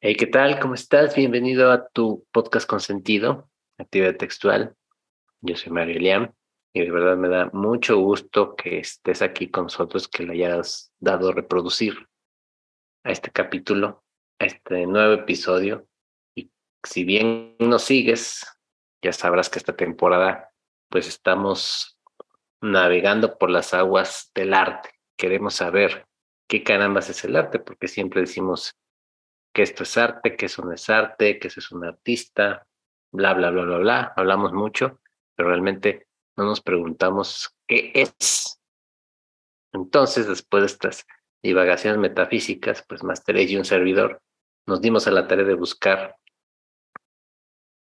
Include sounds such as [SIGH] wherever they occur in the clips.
Hey, ¿qué tal? ¿Cómo estás? Bienvenido a tu podcast consentido, Actividad Textual. Yo soy Mario Liam y de verdad me da mucho gusto que estés aquí con nosotros, que le hayas dado reproducir a este capítulo, a este nuevo episodio. Y si bien nos sigues, ya sabrás que esta temporada pues estamos navegando por las aguas del arte. Queremos saber qué carambas es el arte, porque siempre decimos que esto es arte, que eso no es arte, que eso es un artista, bla, bla, bla, bla, bla. Hablamos mucho, pero realmente no nos preguntamos qué es. Entonces, después de estas divagaciones metafísicas, pues Master y un servidor nos dimos a la tarea de buscar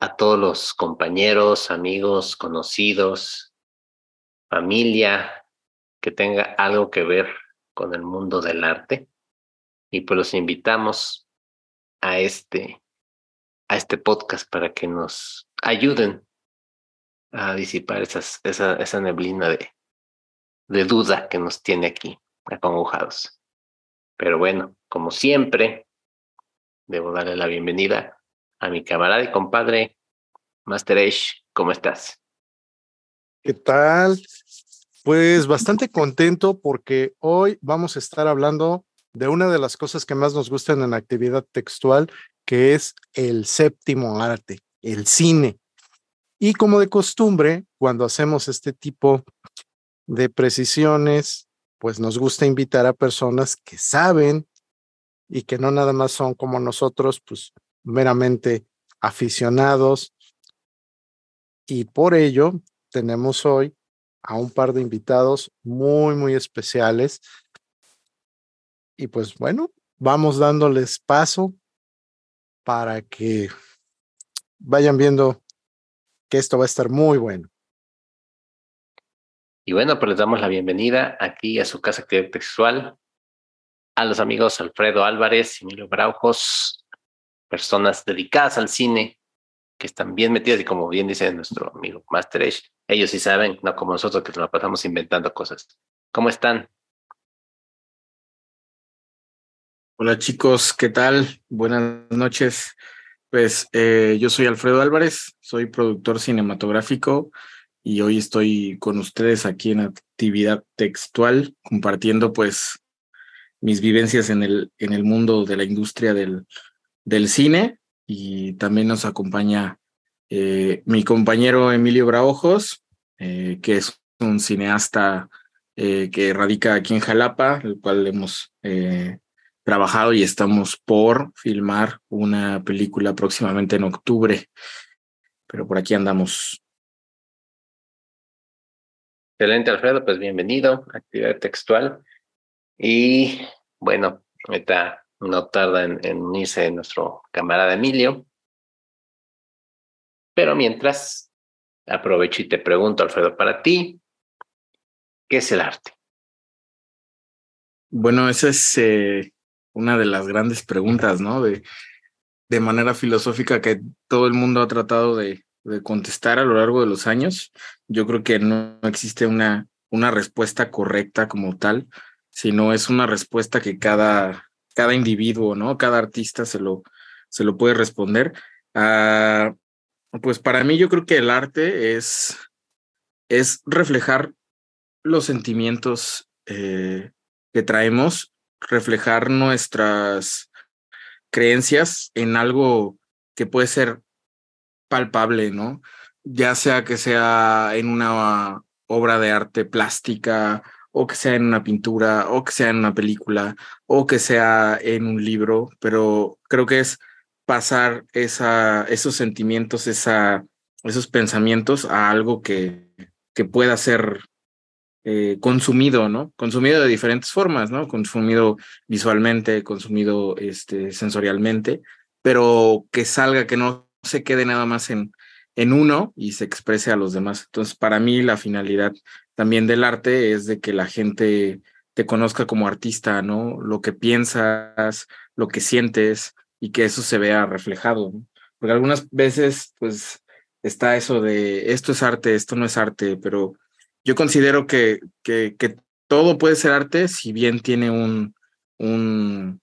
a todos los compañeros, amigos, conocidos, familia que tenga algo que ver con el mundo del arte. Y pues los invitamos a este, a este podcast para que nos ayuden a disipar esa, esa neblina de, de duda que nos tiene aquí acongojados. Pero bueno, como siempre, debo darle la bienvenida a mi camarada y compadre, Master Ash. ¿Cómo estás? ¿Qué tal? Pues bastante contento porque hoy vamos a estar hablando de una de las cosas que más nos gustan en actividad textual, que es el séptimo arte, el cine. Y como de costumbre, cuando hacemos este tipo de precisiones, pues nos gusta invitar a personas que saben y que no nada más son como nosotros, pues meramente aficionados. Y por ello tenemos hoy a un par de invitados muy, muy especiales y pues bueno, vamos dándoles paso para que vayan viendo que esto va a estar muy bueno. Y bueno, pues les damos la bienvenida aquí a su casa actividad textual, a los amigos Alfredo Álvarez y Emilio Braujos, personas dedicadas al cine, que están bien metidas y como bien dice nuestro amigo Master Age, ellos sí saben, no como nosotros que nos la pasamos inventando cosas. ¿Cómo están? Hola chicos, ¿qué tal? Buenas noches. Pues eh, yo soy Alfredo Álvarez, soy productor cinematográfico y hoy estoy con ustedes aquí en actividad textual, compartiendo pues mis vivencias en el, en el mundo de la industria del, del cine y también nos acompaña eh, mi compañero Emilio Braojos, eh, que es un cineasta que radica aquí en Jalapa, el cual hemos trabajado y estamos por filmar una película próximamente en octubre, pero por aquí andamos. Excelente, Alfredo, pues bienvenido a Actividad Textual. Y bueno, ahorita no tarda en, en unirse nuestro camarada Emilio. Pero mientras, aprovecho y te pregunto, Alfredo, para ti, ¿qué es el arte? Bueno, esa es eh, una de las grandes preguntas, ¿no? De, de manera filosófica que todo el mundo ha tratado de, de, contestar a lo largo de los años. Yo creo que no existe una, una respuesta correcta como tal, sino es una respuesta que cada, cada individuo, ¿no? Cada artista se lo, se lo puede responder. Ah, pues para mí yo creo que el arte es, es reflejar los sentimientos eh, que traemos reflejar nuestras creencias en algo que puede ser palpable, ¿no? Ya sea que sea en una obra de arte plástica, o que sea en una pintura, o que sea en una película, o que sea en un libro, pero creo que es pasar esa, esos sentimientos, esa, esos pensamientos a algo que, que pueda ser eh, consumido, ¿no? Consumido de diferentes formas, ¿no? Consumido visualmente, consumido este, sensorialmente, pero que salga, que no se quede nada más en, en uno y se exprese a los demás. Entonces, para mí la finalidad también del arte es de que la gente te conozca como artista, ¿no? Lo que piensas, lo que sientes y que eso se vea reflejado. Porque algunas veces, pues, está eso de esto es arte, esto no es arte, pero yo considero que, que, todo puede ser arte si bien tiene un, un,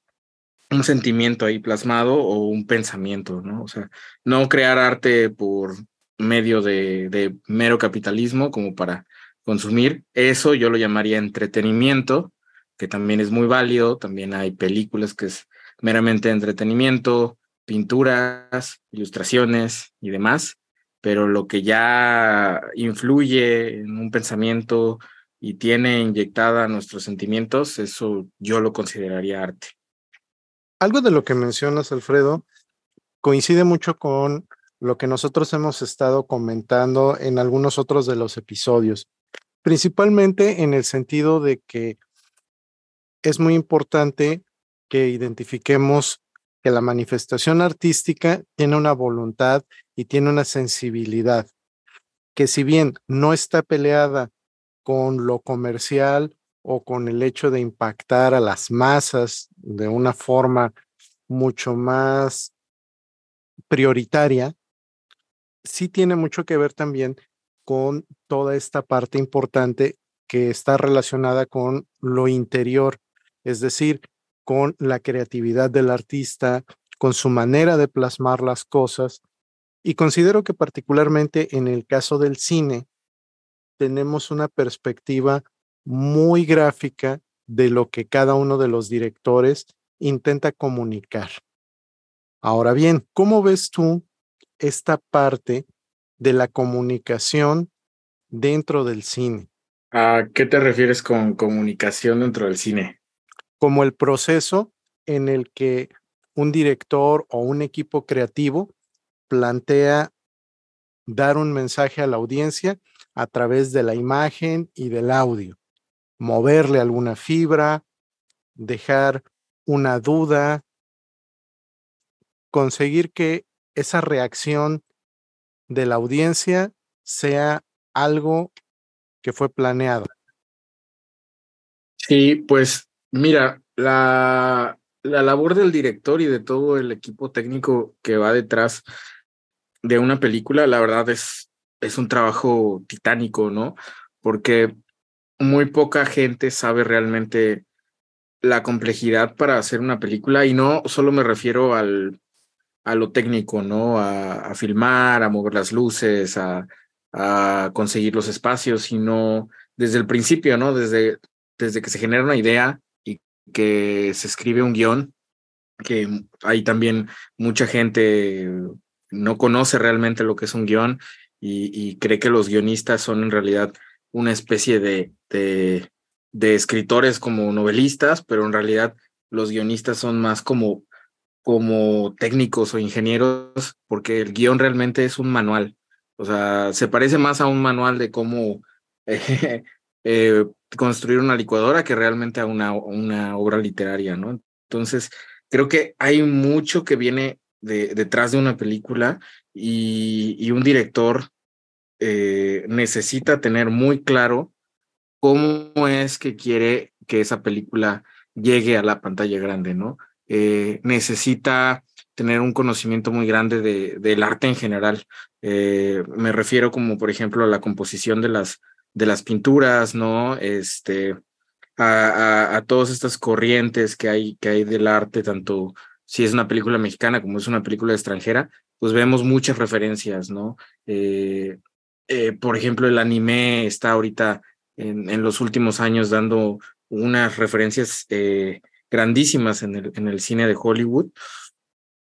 un sentimiento ahí plasmado o un pensamiento, ¿no? O sea, no crear arte por medio de, de mero capitalismo como para consumir. Eso yo lo llamaría entretenimiento, que también es muy válido. También hay películas que es meramente entretenimiento, pinturas, ilustraciones y demás. Pero lo que ya influye en un pensamiento y tiene inyectada nuestros sentimientos, eso yo lo consideraría arte. Algo de lo que mencionas, Alfredo, coincide mucho con lo que nosotros hemos estado comentando en algunos otros de los episodios, principalmente en el sentido de que es muy importante que identifiquemos que la manifestación artística tiene una voluntad y tiene una sensibilidad, que si bien no está peleada con lo comercial o con el hecho de impactar a las masas de una forma mucho más prioritaria, sí tiene mucho que ver también con toda esta parte importante que está relacionada con lo interior, es decir, con la creatividad del artista, con su manera de plasmar las cosas. Y considero que particularmente en el caso del cine, tenemos una perspectiva muy gráfica de lo que cada uno de los directores intenta comunicar. Ahora bien, ¿cómo ves tú esta parte de la comunicación dentro del cine? ¿A qué te refieres con comunicación dentro del cine? Como el proceso en el que un director o un equipo creativo plantea dar un mensaje a la audiencia a través de la imagen y del audio moverle alguna fibra, dejar una duda, conseguir que esa reacción de la audiencia sea algo que fue planeado. Sí, pues mira, la, la labor del director y de todo el equipo técnico que va detrás de una película, la verdad es, es un trabajo titánico, ¿no? Porque muy poca gente sabe realmente la complejidad para hacer una película y no solo me refiero al, a lo técnico, ¿no? A, filmar, a mover las luces, a, a, conseguir los espacios, sino desde el principio, ¿no? Desde, desde que se genera una idea y que se escribe un guion, que hay también mucha gente no conoce realmente lo que es un guion y, cree que los guionistas son en realidad una especie de, de, escritores como novelistas, pero en realidad los guionistas son más como, como técnicos o ingenieros, porque el guion realmente es un manual. O sea, se parece más a un manual de cómo [LAUGHS] eh, construir una licuadora que realmente a una, una obra literaria, ¿no? Entonces, creo que hay mucho que viene de, detrás de una película y, un director eh, necesita tener muy claro cómo es que quiere que esa película llegue a la pantalla grande, ¿no? Eh, necesita tener un conocimiento muy grande de, del arte en general. Eh, me refiero como, por ejemplo, a la composición de las, de las pinturas, ¿no? Este, a, a, a, todas estas corrientes que hay, que hay del arte, tanto si es una película mexicana como es una película extranjera, pues vemos muchas referencias, ¿no? Eh, eh, por ejemplo, el anime está ahorita en, los últimos años dando unas referencias eh, grandísimas en el, en el cine de Hollywood.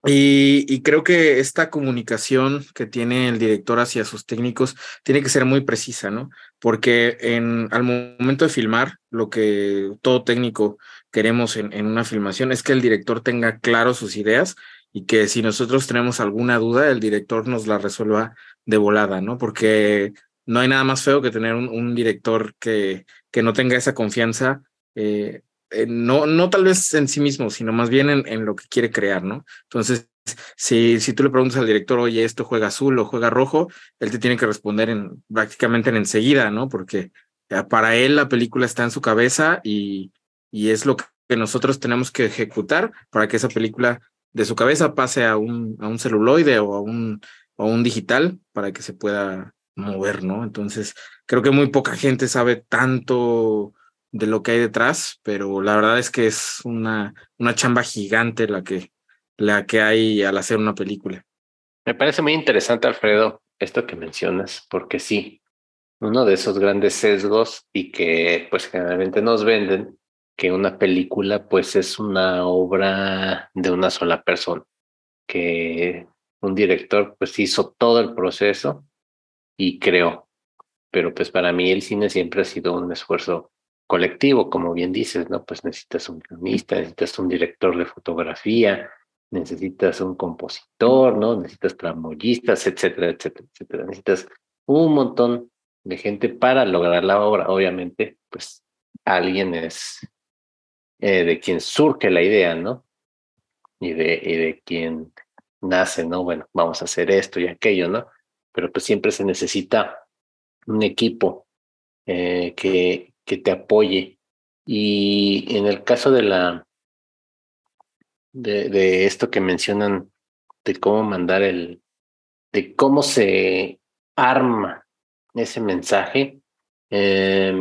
Y, y, creo que esta comunicación que tiene el director hacia sus técnicos tiene que ser muy precisa, ¿no? Porque en, al momento de filmar, lo que todo técnico queremos en, una filmación es que el director tenga claro sus ideas y que si nosotros tenemos alguna duda, el director nos la resuelva de volada, ¿no? Porque no hay nada más feo que tener un, un director que, que no tenga esa confianza, eh, eh, no, no tal vez en sí mismo, sino más bien en, en, lo que quiere crear, ¿no? Entonces, si, si tú le preguntas al director, oye, esto juega azul o juega rojo, él te tiene que responder en, prácticamente en enseguida, ¿no? Porque eh, para él la película está en su cabeza y, y es lo que nosotros tenemos que ejecutar para que esa película de su cabeza pase a un, a un celuloide o a un o un digital para que se pueda mover, ¿no? Entonces, creo que muy poca gente sabe tanto de lo que hay detrás, pero la verdad es que es una, una chamba gigante la que, la que hay al hacer una película. Me parece muy interesante, Alfredo, esto que mencionas, porque sí, uno de esos grandes sesgos y que pues generalmente nos venden que una película pues es una obra de una sola persona, que un director pues hizo todo el proceso y creó. Pero pues para mí el cine siempre ha sido un esfuerzo colectivo, como bien dices, ¿no? Pues necesitas un guionista, necesitas un director de fotografía, necesitas un compositor, ¿no? Necesitas tramoyistas, etcétera, etcétera, etcétera. Necesitas un montón de gente para lograr la obra. Obviamente, pues alguien es eh, de quien surge la idea, ¿no? Y de, y de quien nace, ¿no? Bueno, vamos a hacer esto y aquello, ¿no? Pero pues siempre se necesita un equipo eh, que, que te apoye. Y en el caso de la de, de esto que mencionan de cómo mandar el, de cómo se arma ese mensaje, eh,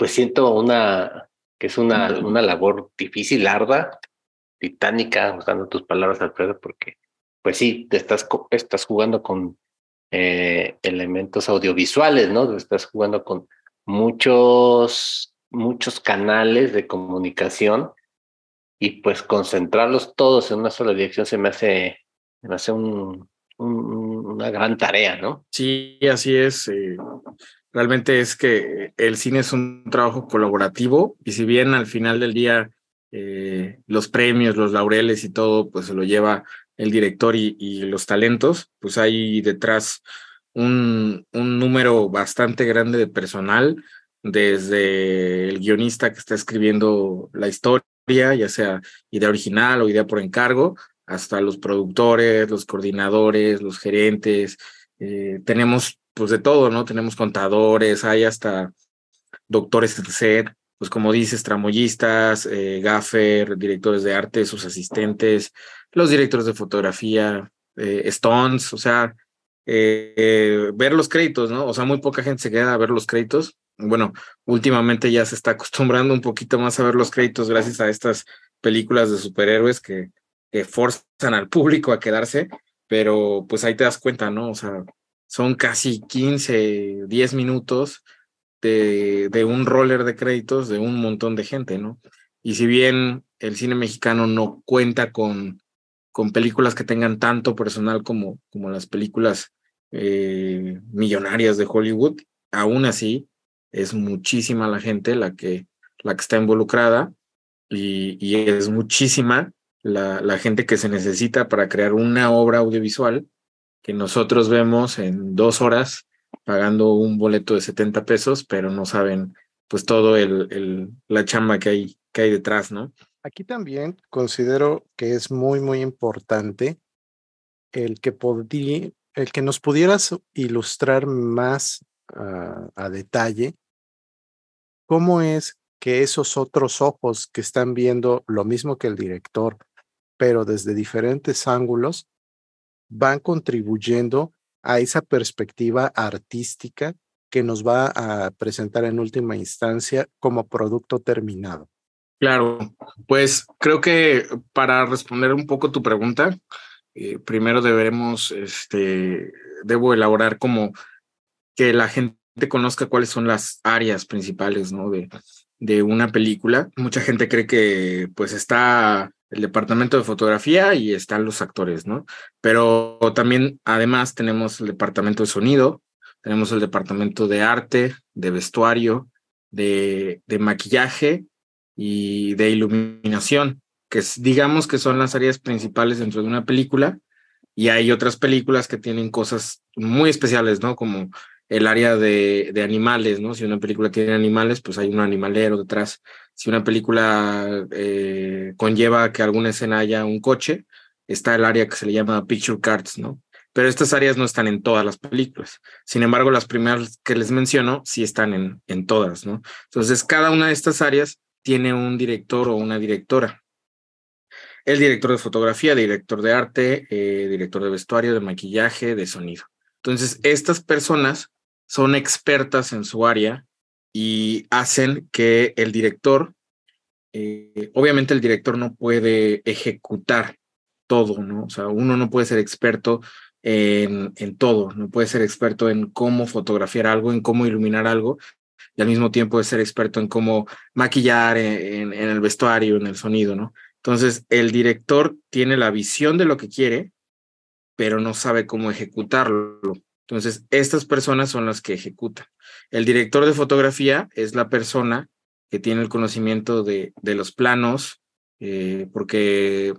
pues siento una que es una, una labor difícil, larga, titánica, usando tus palabras, Alfredo, porque pues sí, te estás, estás jugando con eh, elementos audiovisuales, ¿no? Estás jugando con muchos, muchos canales de comunicación y pues concentrarlos todos en una sola dirección se me hace, me hace un, una gran tarea, ¿no? Sí, así es. Eh, realmente es que el cine es un trabajo colaborativo y si bien al final del día eh, los premios, los laureles y todo, pues se lo lleva el director y, los talentos, pues hay detrás un, un, número bastante grande de personal, desde el guionista que está escribiendo la historia, ya sea idea original o idea por encargo, hasta los productores, los coordinadores, los gerentes. Eh, tenemos pues de todo, ¿no? Tenemos contadores, hay hasta doctores de set, pues como dices, tramoyistas, eh, gaffer, directores de arte, sus asistentes, los directores de fotografía, eh, Stones, o sea, eh, ver los créditos, ¿no? O sea, muy poca gente se queda a ver los créditos. Bueno, últimamente ya se está acostumbrando un poquito más a ver los créditos gracias a estas películas de superhéroes que, que forzan al público a quedarse, pero pues ahí te das cuenta, ¿no? O sea, son casi 15, 10 minutos de, un roller de créditos de un montón de gente, ¿no? Y si bien el cine mexicano no cuenta con, con películas que tengan tanto personal como, como las películas eh, millonarias de Hollywood, aún así es muchísima la gente la que, la que está involucrada y, y es muchísima la, la, gente que se necesita para crear una obra audiovisual que nosotros vemos en dos horas pagando un boleto de 70 pesos, pero no saben pues todo el, el, la chamba que hay, que hay detrás, ¿no? Aquí también considero que es muy, muy importante el que, podí, el que nos pudieras ilustrar más uh, a detalle cómo es que esos otros ojos que están viendo lo mismo que el director, pero desde diferentes ángulos, van contribuyendo a esa perspectiva artística que nos va a presentar en última instancia como producto terminado. Claro, pues creo que para responder un poco tu pregunta, eh, primero deberemos, este, debo elaborar como que la gente conozca cuáles son las áreas principales, ¿no? De, de una película. Mucha gente cree que pues está el departamento de fotografía y están los actores, ¿no? Pero también, además, tenemos el departamento de sonido, tenemos el departamento de arte, de vestuario, de, maquillaje y de iluminación, que digamos que son las áreas principales dentro de una película. Y hay otras películas que tienen cosas muy especiales, ¿no? Como el área de, de animales, ¿no? Si una película tiene animales, pues hay un animalero detrás si una película eh, conlleva que alguna escena haya un coche, está el área que se le llama Picture Cards, ¿no? Pero estas áreas no están en todas las películas. Sin embargo, las primeras que les menciono sí están en, en todas, ¿no? Entonces, cada una de estas áreas tiene un director o una directora. El director de fotografía, director de arte, eh, director de vestuario, de maquillaje, de sonido. Entonces, estas personas son expertas en su área y hacen que el director, eh, obviamente el director no puede ejecutar todo, ¿no? O sea, uno no puede ser experto en, en todo, no puede ser experto en cómo fotografiar algo, en cómo iluminar algo, y al mismo tiempo ser experto en cómo maquillar, en, en, el vestuario, en el sonido, ¿no? Entonces, el director tiene la visión de lo que quiere, pero no sabe cómo ejecutarlo. Entonces, estas personas son las que ejecutan. El director de fotografía es la persona que tiene el conocimiento de, de los planos, eh, porque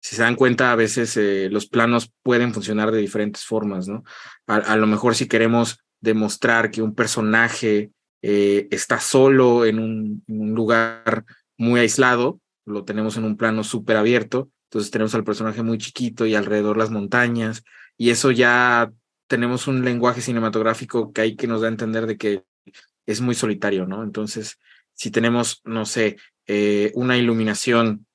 si se dan cuenta, a veces eh, los planos pueden funcionar de diferentes formas, ¿no? A, lo mejor si queremos demostrar que un personaje eh, está solo en un, en un, lugar muy aislado, lo tenemos en un plano súper abierto, entonces tenemos al personaje muy chiquito y alrededor las montañas, y eso ya tenemos un lenguaje cinematográfico que hay que nos da a entender de que es muy solitario, ¿no? Entonces, si tenemos, no sé, eh, una iluminación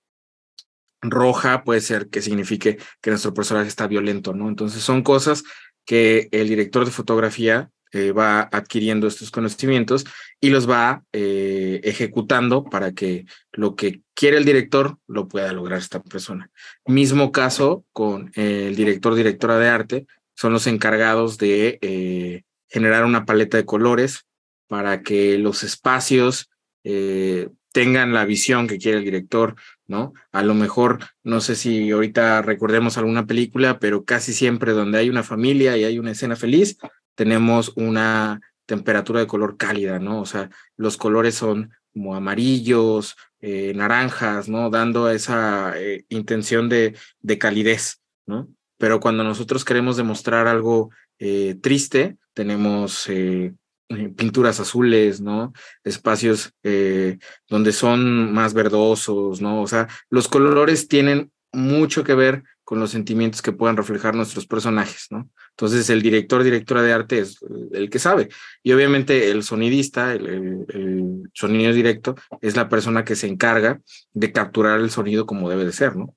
roja, puede ser que signifique que nuestro personaje está violento, ¿no? Entonces, son cosas que el director de fotografía eh, va adquiriendo estos conocimientos y los va eh, ejecutando para que lo que quiere el director lo pueda lograr esta persona. Mismo caso con el director, directora de arte, son los encargados de eh, generar una paleta de colores para que los espacios eh, tengan la visión que quiere el director, ¿no? A lo mejor, no sé si ahorita recordemos alguna película, pero casi siempre donde hay una familia y hay una escena feliz, tenemos una temperatura de color cálida, ¿no? O sea, los colores son como amarillos, eh, naranjas, ¿no? Dando esa intención de, de calidez, ¿no? Pero cuando nosotros queremos demostrar algo eh, triste, tenemos eh, eh, pinturas azules, ¿no? Espacios eh, donde son más verdosos, ¿no? O sea, los colores tienen mucho que ver con los sentimientos que puedan reflejar nuestros personajes, ¿no? Entonces, el director, directora de arte es el que sabe. Y obviamente el sonidista, el, el, el sonido directo, es la persona que se encarga de capturar el sonido como debe de ser, ¿no?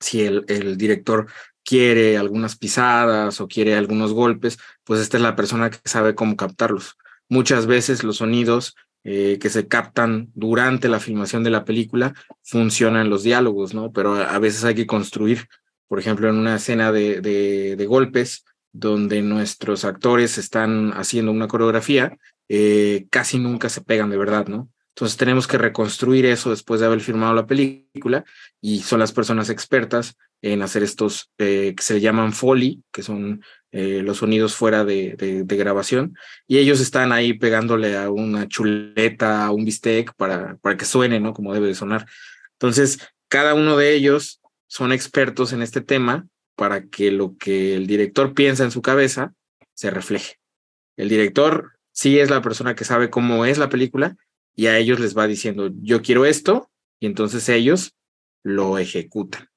Si el, el director quiere algunas pisadas o quiere algunos golpes, pues esta es la persona que sabe cómo captarlos. Muchas veces los sonidos eh, que se captan durante la filmación de la película funcionan los diálogos, ¿no? Pero a, veces hay que construir, por ejemplo, en una escena de, de, golpes donde nuestros actores están haciendo una coreografía, eh, casi nunca se pegan de verdad, ¿no? Entonces tenemos que reconstruir eso después de haber filmado la película y son las personas expertas en hacer estos eh, que se llaman foley, que son eh, los sonidos fuera de, de, grabación, y ellos están ahí pegándole a una chuleta, a un bistec para, para que suene, ¿no? Como debe de sonar. Entonces, cada uno de ellos son expertos en este tema para que lo que el director piensa en su cabeza se refleje. El director sí es la persona que sabe cómo es la película y a ellos les va diciendo, yo quiero esto, y entonces ellos lo ejecutan.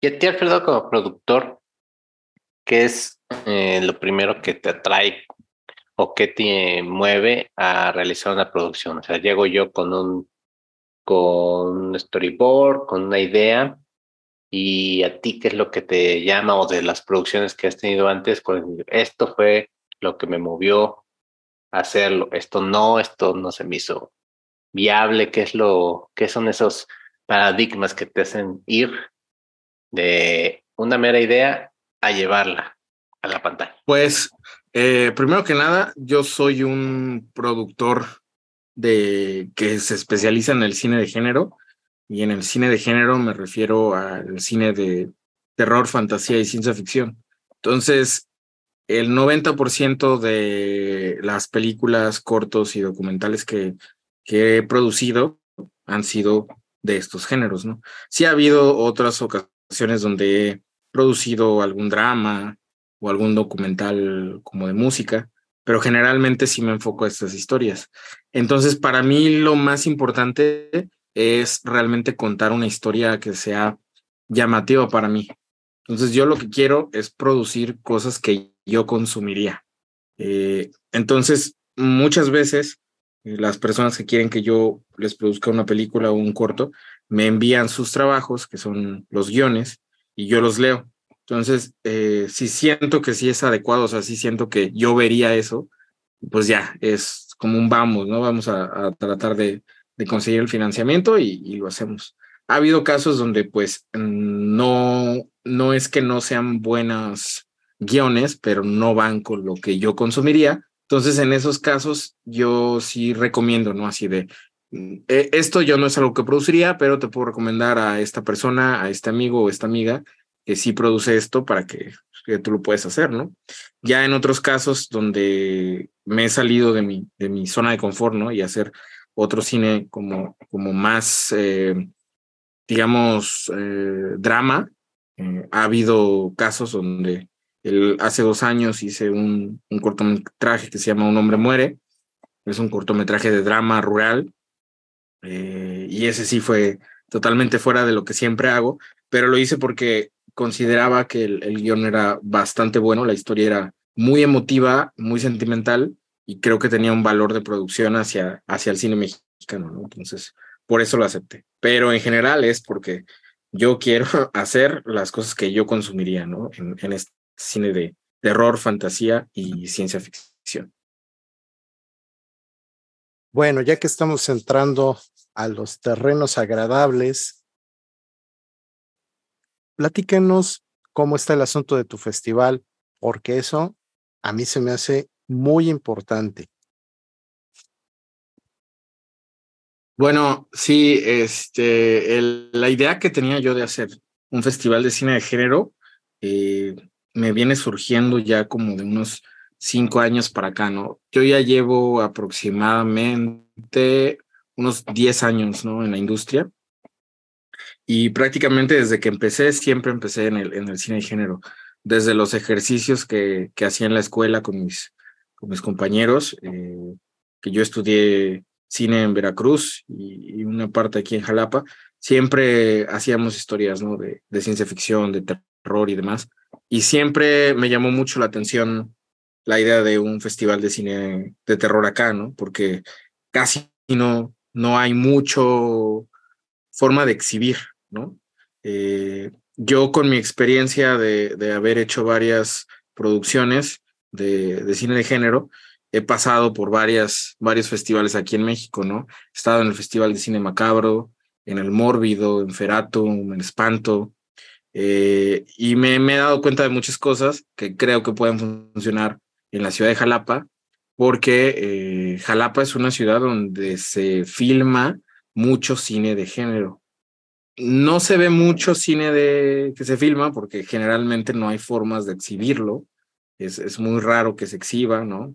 Y a ti, Alfredo, como productor, ¿qué es eh, lo primero que te atrae o que te mueve a realizar una producción? O sea, llego yo con un, con storyboard, con una idea, y a ti, ¿qué es lo que te llama o de las producciones que has tenido antes? Con, esto fue lo que me movió a hacerlo, esto no, esto no se me hizo viable, ¿qué es lo, qué son esos paradigmas que te hacen ir de una mera idea a llevarla a la pantalla? Pues, eh, primero que nada, yo soy un productor de que se especializa en el cine de género y en el cine de género me refiero al cine de terror, fantasía y ciencia ficción. Entonces, el 90% de las películas, cortos y documentales que, que he producido han sido de estos géneros, ¿no? Sí ha habido otras ocasiones donde he producido algún drama o algún documental como de música, pero generalmente sí me enfoco a estas historias. Entonces, para mí lo más importante es realmente contar una historia que sea llamativa para mí. Entonces, yo lo que quiero es producir cosas que yo consumiría. Eh, entonces, muchas veces eh, las personas que quieren que yo les produzca una película o un corto me envían sus trabajos, que son los guiones, y yo los leo. Entonces, eh, si siento que sí es adecuado, o sea, si siento que yo vería eso, pues ya, es como un vamos, ¿no? Vamos a, tratar de, de, conseguir el financiamiento y, y, lo hacemos. Ha habido casos donde pues no, no es que no sean buenos guiones, pero no van con lo que yo consumiría. Entonces, en esos casos, yo sí recomiendo, ¿no? Así de, mm, e, esto yo no es algo que produciría, pero te puedo recomendar a esta persona, a este amigo o esta amiga que sí produce esto para que, que tú lo puedes hacer, ¿no? Ya en otros casos donde me he salido de mi, de mi zona de confort, ¿no? Y hacer otro cine como, como más, eh, digamos, eh, drama. Eh, ha habido casos donde el, hace dos años hice un, un cortometraje que se llama Un hombre muere. Es un cortometraje de drama rural. Y ese sí fue totalmente fuera de lo que siempre hago, pero lo hice porque consideraba que el, el guion era bastante bueno, la historia era muy emotiva, muy sentimental y creo que tenía un valor de producción hacia, hacia el cine mexicano, ¿no? Entonces, por eso lo acepté. Pero en general es porque yo quiero [LAUGHS] hacer las cosas que yo consumiría, ¿no? En, en este cine de terror, fantasía y ciencia ficción. Bueno, ya que estamos entrando a los terrenos agradables, platíquenos cómo está el asunto de tu festival, porque eso a mí se me hace muy importante. Bueno, sí, este, la idea que tenía yo de hacer un festival de cine de género eh, me viene surgiendo ya como de unos cinco años para acá, ¿no? Yo ya llevo aproximadamente unos diez años, ¿no? En la industria. Y prácticamente desde que empecé, siempre empecé en el, en el cine de género. Desde los ejercicios que, que hacía en la escuela con mis con mis compañeros, eh, que yo estudié cine en Veracruz y, una parte aquí en Jalapa, siempre hacíamos historias ¿no? de, de ciencia ficción, de terror y demás. Y siempre me llamó mucho la atención la idea de un festival de cine de terror acá, ¿no? Porque casi no, no hay mucho forma de exhibir, ¿no? Eh, yo con mi experiencia de, de haber hecho varias producciones, de, cine de género, he pasado por varias, varios festivales aquí en México, ¿no? He estado en el Festival de Cine Macabro, en el Mórbido, en Feratum, en Espanto, eh, y me, he dado cuenta de muchas cosas que creo que pueden funcionar en la ciudad de Jalapa, porque eh, Jalapa es una ciudad donde se filma mucho cine de género. No se ve mucho cine de, que se filma porque generalmente no hay formas de exhibirlo es, muy raro que se exhiba, ¿no?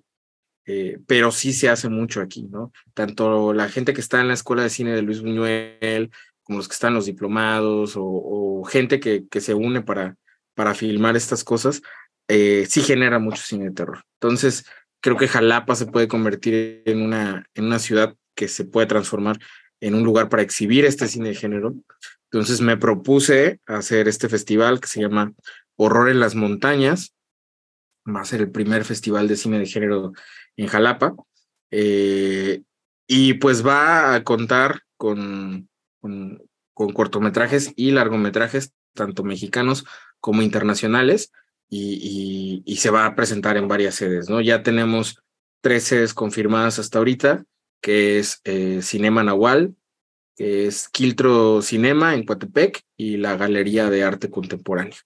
Eh, pero sí se hace mucho aquí, ¿no? Tanto la gente que está en la Escuela de Cine de Luis Buñuel, como los que están los diplomados, o, gente que, que, se une para, para filmar estas cosas, eh, sí genera mucho cine de terror. Entonces, creo que Jalapa se puede convertir en una, en una ciudad que se puede transformar en un lugar para exhibir este cine de género. Entonces me propuse hacer este festival que se llama Horror en las Montañas, va a ser el primer festival de cine de género en Jalapa. Eh, y pues va a contar con, con, cortometrajes y largometrajes, tanto mexicanos como internacionales, y, se va a presentar en varias sedes, ¿no? Ya tenemos tres sedes confirmadas hasta ahorita, que es eh, Cinema Nahual, que es Quiltro Cinema en Coatepec y la Galería de Arte Contemporáneo.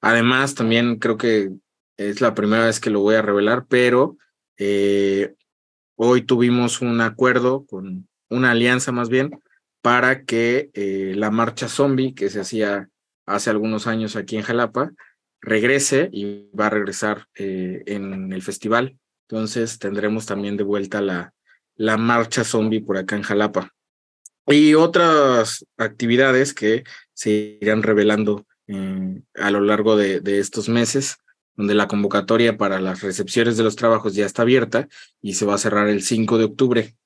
Además, también creo que es la primera vez que lo voy a revelar, pero eh, hoy tuvimos un acuerdo con una alianza más bien para que eh, la marcha zombie que se hacía hace algunos años aquí en Jalapa regrese y va a regresar eh, en el festival. Entonces tendremos también de vuelta la, la marcha zombie por acá en Jalapa. Y otras actividades que se irán revelando a lo largo de, de estos meses donde la convocatoria para las recepciones de los trabajos ya está abierta y se va a cerrar el 5 de octubre.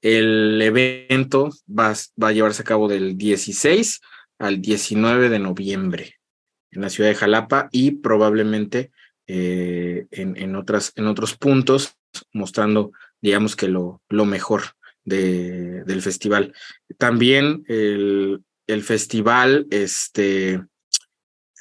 El evento va, va a llevarse a cabo del 16 al 19 de noviembre en la ciudad de Jalapa y probablemente eh, en, en, otras, en otros puntos, mostrando, digamos que lo, lo mejor de, del festival. También el, el festival este,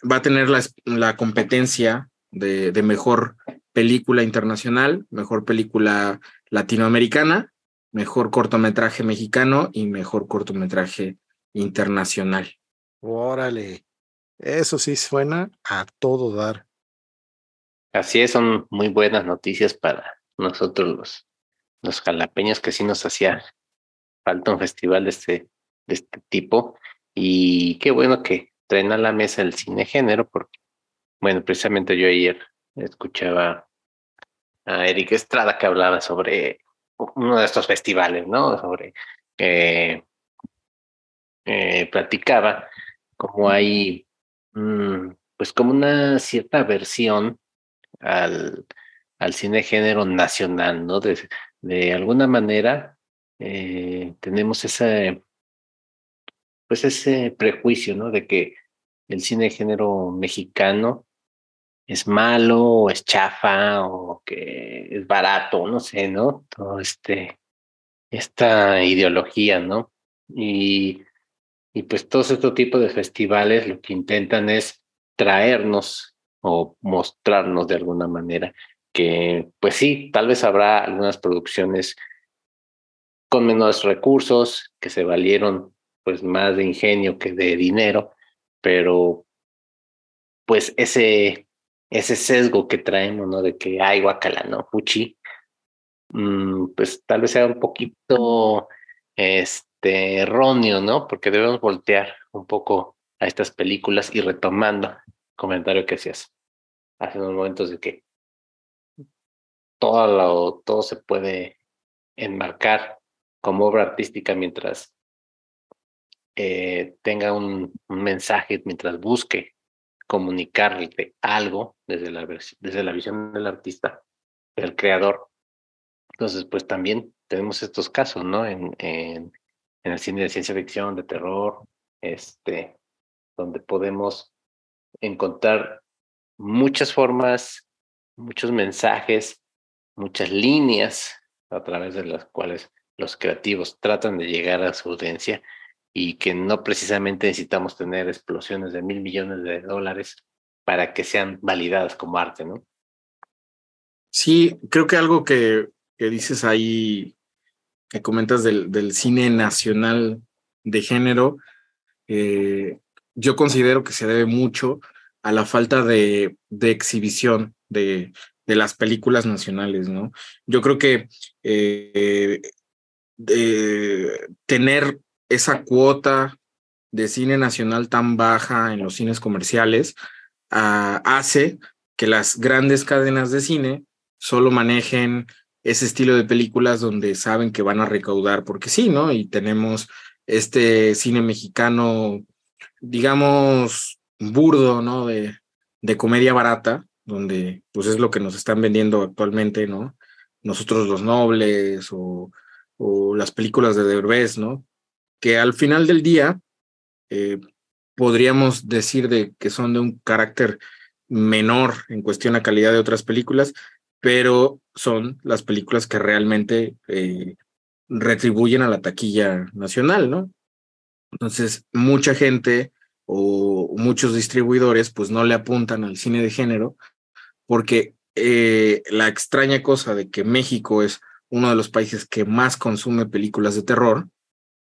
va a tener la, la competencia de, mejor película internacional, mejor película latinoamericana, mejor cortometraje mexicano y mejor cortometraje internacional. Órale, eso sí suena a todo dar. Así es, son muy buenas noticias para nosotros los, los jalapeños que sí nos hacía falta un festival de este, de este tipo. Y qué bueno que traen a la mesa el cine género, porque, bueno, precisamente yo ayer escuchaba a Eric Estrada que hablaba sobre uno de estos festivales, ¿no? Sobre que eh, platicaba como hay, pues como una cierta versión al, al cine género nacional, ¿no? De, de alguna manera eh, tenemos ese, pues ese prejuicio, ¿no? De que el cine género mexicano es malo, o es chafa, o que es barato, no sé, ¿no? Todo este, esta ideología, ¿no? Y, y pues todos estos tipos de festivales lo que intentan es traernos o mostrarnos de alguna manera que, pues sí, tal vez habrá algunas producciones con menores recursos, que se valieron pues más de ingenio que de dinero, pero pues ese, ese sesgo que traemos, ¿no? De que hay guacala, ¿no? Puchi, mm, pues tal vez sea un poquito este, erróneo, ¿no? Porque debemos voltear un poco a estas películas y retomando el comentario que hacías hace unos momentos de que todo, lo, todo se puede enmarcar como obra artística mientras eh, tenga un, mensaje, mientras busque comunicarle algo desde la, desde la visión del artista, del creador. Entonces, pues también tenemos estos casos, ¿no? En, en el cine de ciencia ficción, de terror, este, donde podemos encontrar muchas formas, muchos mensajes, muchas líneas a través de las cuales los creativos tratan de llegar a su audiencia y que no precisamente necesitamos tener explosiones de mil millones de dólares para que sean validadas como arte, ¿no? Sí, creo que algo que, que dices ahí, que comentas del, cine nacional de género, eh, yo considero que se debe mucho a la falta de, exhibición de, las películas nacionales, ¿no? Yo creo que eh, tener esa cuota de cine nacional tan baja en los cines comerciales uh, hace que las grandes cadenas de cine solo manejen ese estilo de películas donde saben que van a recaudar, porque sí, ¿no? Y tenemos este cine mexicano, digamos, burdo, ¿no? De, de comedia barata, donde pues es lo que nos están vendiendo actualmente, ¿no? Nosotros los nobles o o las películas de Derbez, ¿no? Que al final del día eh, podríamos decir de que son de un carácter menor en cuestión a calidad de otras películas, pero son las películas que realmente eh, retribuyen a la taquilla nacional, ¿no? Entonces, mucha gente o muchos distribuidores pues no le apuntan al cine de género porque eh, la extraña cosa de que México es uno de los países que más consume películas de terror,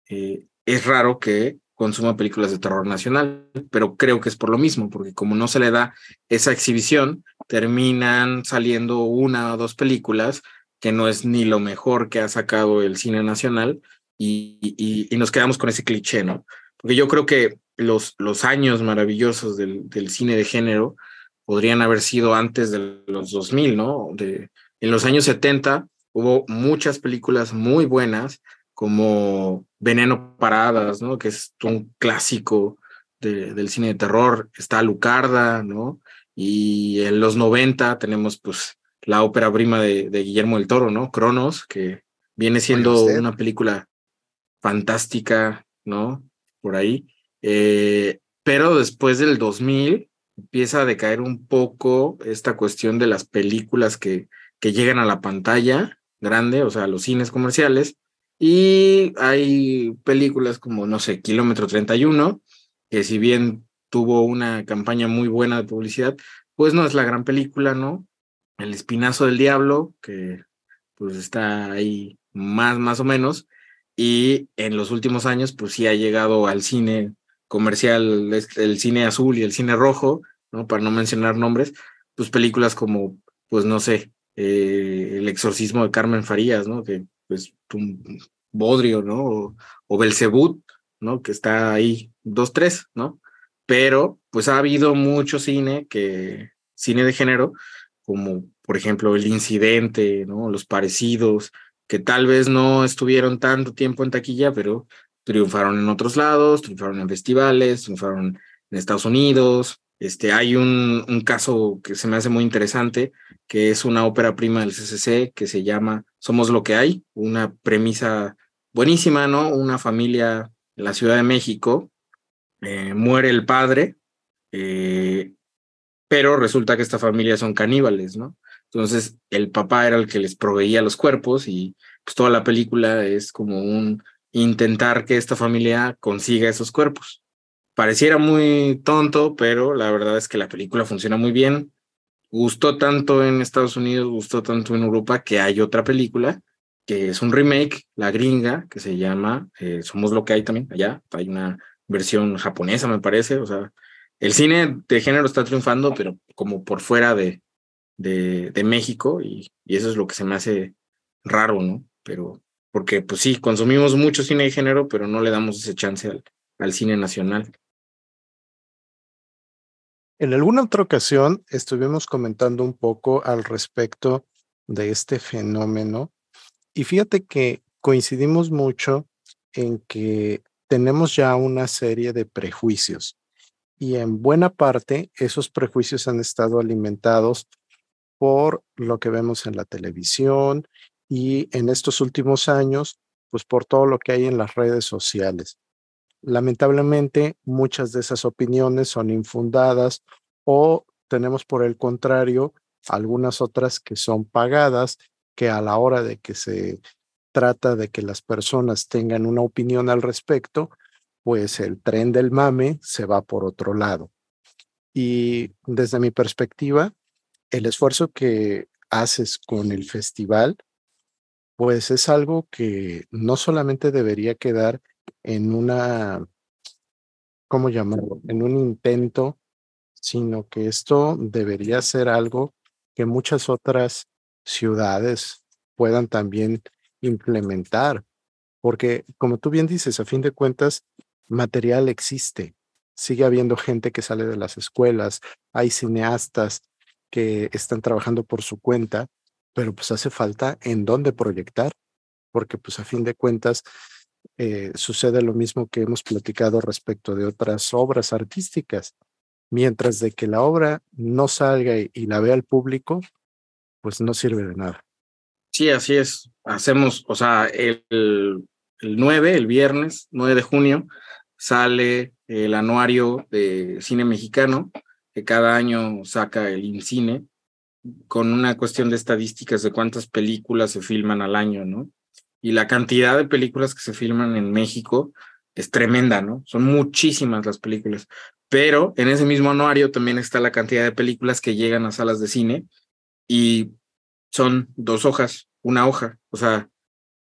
eh, es raro que consuma películas de terror nacional, pero creo que es por lo mismo, porque como no se le da esa exhibición, terminan saliendo una o dos películas que no es ni lo mejor que ha sacado el cine nacional y, y, nos quedamos con ese cliché, ¿no? Porque yo creo que los, los años maravillosos del, del, cine de género podrían haber sido antes de los 2000, ¿no? De, en los años 70 hubo muchas películas muy buenas, como Veneno Paradas, ¿no? Que es un clásico del cine de terror. Está Lucarda, ¿no? Y en los 90 tenemos, pues, la ópera prima de, Guillermo del Toro, ¿no? Cronos, que viene siendo una película fantástica, ¿no? Por ahí. Eh, pero después del 2000 empieza a decaer un poco esta cuestión de las películas que, que llegan a la pantalla grande, o sea, los cines comerciales. Y hay películas como, no sé, Kilómetro 31, que si bien tuvo una campaña muy buena de publicidad, pues no es la gran película, ¿no? El Espinazo del Diablo, que pues está ahí más, más o menos, y en los últimos años, pues sí ha llegado al cine comercial, el cine azul y el cine rojo, ¿no? Para no mencionar nombres, pues películas como, pues no sé, eh, El exorcismo de Carmen Farías, ¿no? Que pues un bodrio, ¿no? O, o Belzebut, ¿no? Que está ahí, dos, tres, ¿no? Pero pues ha habido mucho cine que, cine de género, como por ejemplo El Incidente, ¿no? Los Parecidos, que tal vez no estuvieron tanto tiempo en taquilla, pero triunfaron en otros lados, triunfaron en festivales, triunfaron en Estados Unidos. Este, hay un, un caso que se me hace muy interesante, que es una ópera prima del CCC que se llama Somos lo que hay, una premisa buenísima, ¿no? Una familia en la Ciudad de México, eh, muere el padre, eh, pero resulta que esta familia son caníbales, ¿no? Entonces el papá era el que les proveía los cuerpos y pues toda la película es como un intentar que esta familia consiga esos cuerpos. Pareciera muy tonto, pero la verdad es que la película funciona muy bien. Gustó tanto en Estados Unidos, gustó tanto en Europa que hay otra película que es un remake, La Gringa, que se llama eh, Somos lo que hay también allá. Hay una versión japonesa, me parece. O sea, el cine de género está triunfando, pero como por fuera de, de, de México y, y, eso es lo que se me hace raro, ¿no? Pero porque pues sí, consumimos mucho cine de género, pero no le damos ese chance al, al cine nacional. En alguna otra ocasión estuvimos comentando un poco al respecto de este fenómeno y fíjate que coincidimos mucho en que tenemos ya una serie de prejuicios y en buena parte esos prejuicios han estado alimentados por lo que vemos en la televisión y en estos últimos años, pues por todo lo que hay en las redes sociales. Lamentablemente, muchas de esas opiniones son infundadas o tenemos por el contrario algunas otras que son pagadas que a la hora de que se trata de que las personas tengan una opinión al respecto, pues el tren del mame se va por otro lado. Y desde mi perspectiva, el esfuerzo que haces con el festival, pues es algo que no solamente debería quedar en una, ¿cómo llamarlo? En un intento, sino que esto debería ser algo que muchas otras ciudades puedan también implementar, porque como tú bien dices, a fin de cuentas, material existe, sigue habiendo gente que sale de las escuelas, hay cineastas que están trabajando por su cuenta, pero pues hace falta en dónde proyectar, porque pues a fin de cuentas eh, sucede lo mismo que hemos platicado respecto de otras obras artísticas. Mientras de que la obra no salga y, y la vea el público, pues no sirve de nada. Sí, así es. Hacemos, o sea, el, el 9, el viernes 9 de junio, sale el anuario de cine mexicano, que cada año saca el INCINE, con una cuestión de estadísticas de cuántas películas se filman al año, ¿no? Y la cantidad de películas que se filman en México es tremenda, ¿no? Son muchísimas las películas. Pero en ese mismo anuario también está la cantidad de películas que llegan a salas de cine y son dos hojas, una hoja, o sea,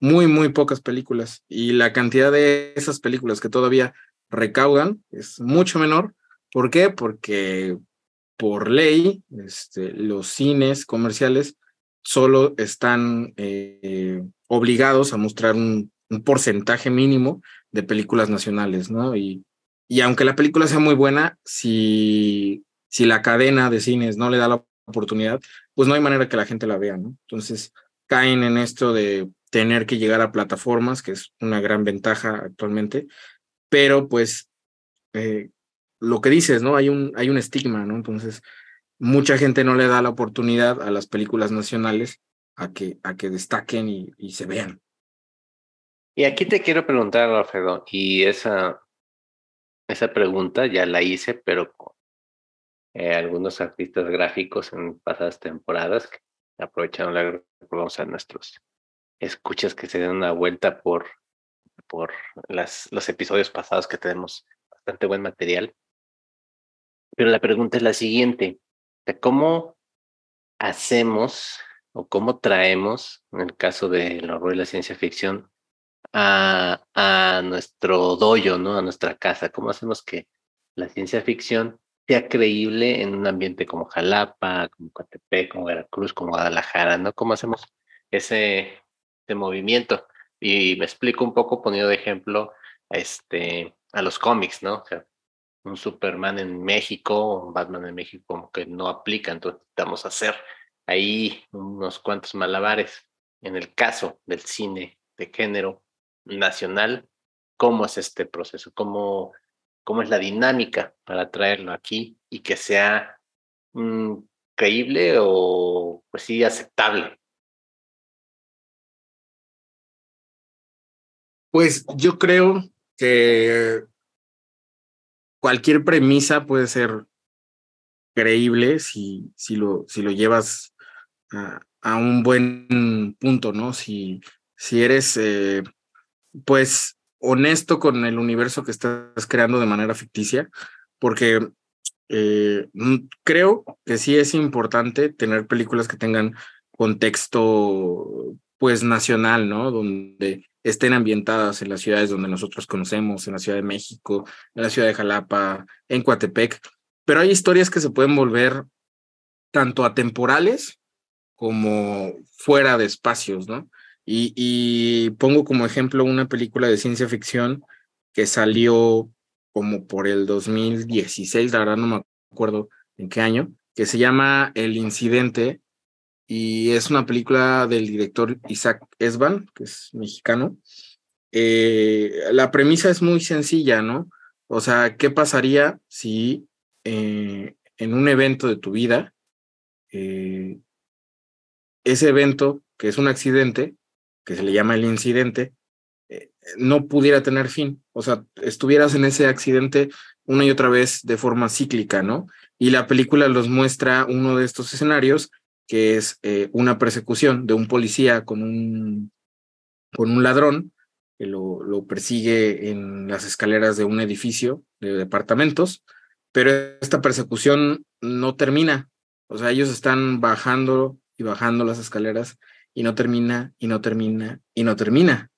muy, muy pocas películas. Y la cantidad de esas películas que todavía recaudan es mucho menor. ¿Por qué? Porque por ley, este, los cines comerciales solo están eh, obligados a mostrar un, un, porcentaje mínimo de películas nacionales, ¿no? Y, y aunque la película sea muy buena, si, si la cadena de cines no le da la oportunidad, pues no hay manera que la gente la vea, ¿no? Entonces caen en esto de tener que llegar a plataformas, que es una gran ventaja actualmente, pero pues eh, lo que dices, ¿no? Hay un, hay un estigma, ¿no? Entonces mucha gente no le da la oportunidad a las películas nacionales a que, a que destaquen y, y se vean. Y aquí te quiero preguntar, Alfredo, y esa, esa pregunta ya la hice, pero eh, algunos artistas gráficos en pasadas temporadas que aprovecharon la vamos a nuestros escuchas que se den una vuelta por, por los episodios pasados que tenemos bastante buen material. Pero la pregunta es la siguiente, ¿cómo hacemos o cómo traemos, en el caso del horror y la ciencia ficción, a, a nuestro doyo, ¿no? A nuestra casa. ¿Cómo hacemos que la ciencia ficción sea creíble en un ambiente como Jalapa, como Coatepec, como Veracruz, como Guadalajara, ¿no? ¿Cómo hacemos ese, ese movimiento? Y me explico un poco poniendo de ejemplo este, a los cómics, ¿no? O sea, un Superman en México, un Batman en México como que no aplica, entonces a hacer ahí unos cuantos malabares. En el caso del cine de género nacional, ¿cómo es este proceso? ¿Cómo, cómo es la dinámica para traerlo aquí y que sea mm, creíble o pues sí aceptable? Pues yo creo que cualquier premisa puede ser creíble si, si, lo, si lo llevas a, un buen punto, ¿no? Si, si eres, eh, pues, honesto con el universo que estás creando de manera ficticia, porque eh, creo que sí es importante tener películas que tengan contexto, pues, nacional, ¿no? Donde estén ambientadas en las ciudades donde nosotros conocemos, en la Ciudad de México, en la ciudad de Jalapa, en Coatepec, pero hay historias que se pueden volver tanto atemporales como fuera de espacios, ¿no? Y, pongo como ejemplo una película de ciencia ficción que salió como por el 2016, la verdad no me acuerdo en qué año, que se llama El Incidente y es una película del director Isaac Esban, que es mexicano. Eh, la premisa es muy sencilla, ¿no? O sea, ¿qué pasaría si eh, en un evento de tu vida, eh, ese evento, que es un accidente, que se le llama el incidente, no pudiera tener fin? O sea, estuvieras en ese accidente una y otra vez de forma cíclica, ¿no? Y la película los muestra uno de estos escenarios que es eh, una persecución de un policía con un, con un ladrón que lo, lo persigue en las escaleras de un edificio de departamentos, pero esta persecución no termina. O sea, ellos están bajando y bajando las escaleras y no termina, y no termina, y no termina.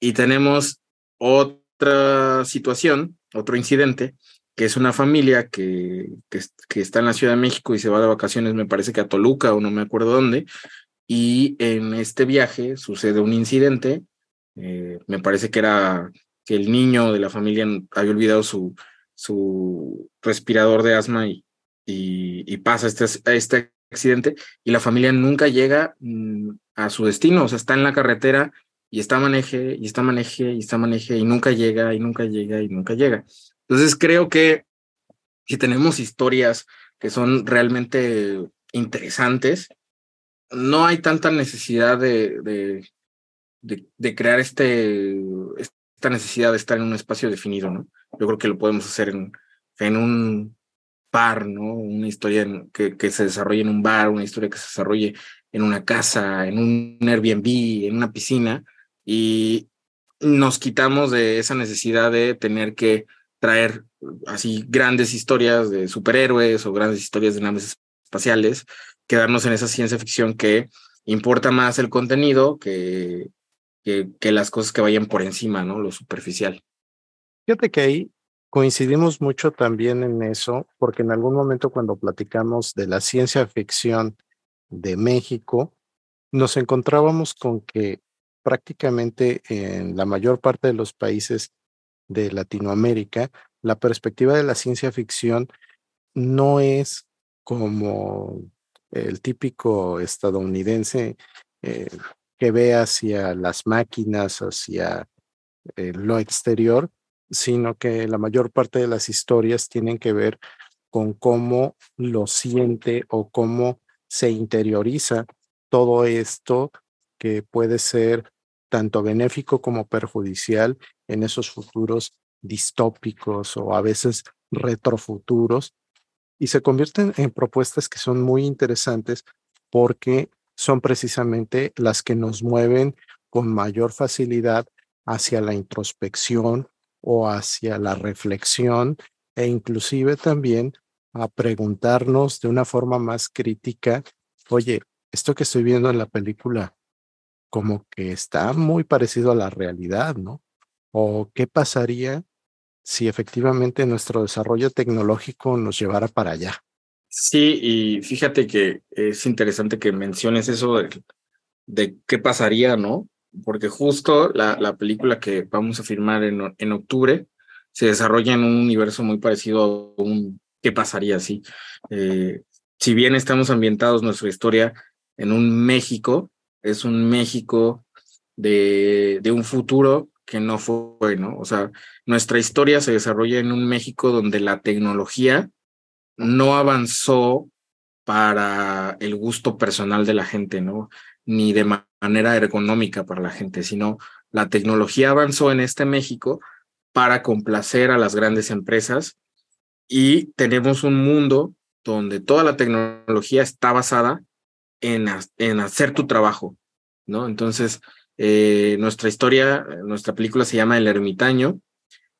Y tenemos otra situación, otro incidente, que es una familia que, que, está en la Ciudad de México y se va de vacaciones, me parece que a Toluca o no me acuerdo dónde, y en este viaje sucede un incidente, eh, me parece que era que el niño de la familia había olvidado su, su respirador de asma y, y, pasa este, este accidente y la familia nunca llega mm, a su destino, o sea, está en la carretera y está maneje y está maneje y está maneje y nunca llega y nunca llega y nunca llega. Entonces creo que si tenemos historias que son realmente interesantes, no hay tanta necesidad de, de, de, crear este, esta necesidad de estar en un espacio definido, ¿no? Yo creo que lo podemos hacer en, en un bar, ¿no? Una historia que, que se desarrolle en un bar, una historia que se desarrolle en una casa, en un Airbnb, en una piscina, y nos quitamos de esa necesidad de tener que traer así grandes historias de superhéroes o grandes historias de naves espaciales, quedarnos en esa ciencia ficción que importa más el contenido que, que, las cosas que vayan por encima, ¿no? Lo superficial. Fíjate que ahí coincidimos mucho también en eso, porque en algún momento cuando platicamos de la ciencia ficción de México, nos encontrábamos con que prácticamente en la mayor parte de los países de Latinoamérica, la perspectiva de la ciencia ficción no es como el típico estadounidense eh, que ve hacia las máquinas, hacia eh, lo exterior, sino que la mayor parte de las historias tienen que ver con cómo lo siente o cómo se interioriza todo esto que puede ser tanto benéfico como perjudicial en esos futuros distópicos o a veces retrofuturos y se convierten en propuestas que son muy interesantes porque son precisamente las que nos mueven con mayor facilidad hacia la introspección o hacia la reflexión e inclusive también a preguntarnos de una forma más crítica oye, esto que estoy viendo en la película como que está muy parecido a la realidad, ¿no? ¿O qué pasaría si efectivamente nuestro desarrollo tecnológico nos llevara para allá? Sí, y fíjate que es interesante que menciones eso de, qué pasaría, ¿no? Porque justo la, la película que vamos a filmar en, en octubre se desarrolla en un universo muy parecido a un qué pasaría si. Eh, si bien estamos ambientados nuestra historia en un México, es un México de, de un futuro que no fue, ¿no? O sea, nuestra historia se desarrolla en un México donde la tecnología no avanzó para el gusto personal de la gente, ¿no? Ni de manera ergonómica para la gente, sino la tecnología avanzó en este México para complacer a las grandes empresas y tenemos un mundo donde toda la tecnología está basada en, en hacer tu trabajo, ¿no? Entonces, eh, nuestra historia, nuestra película se llama El Ermitaño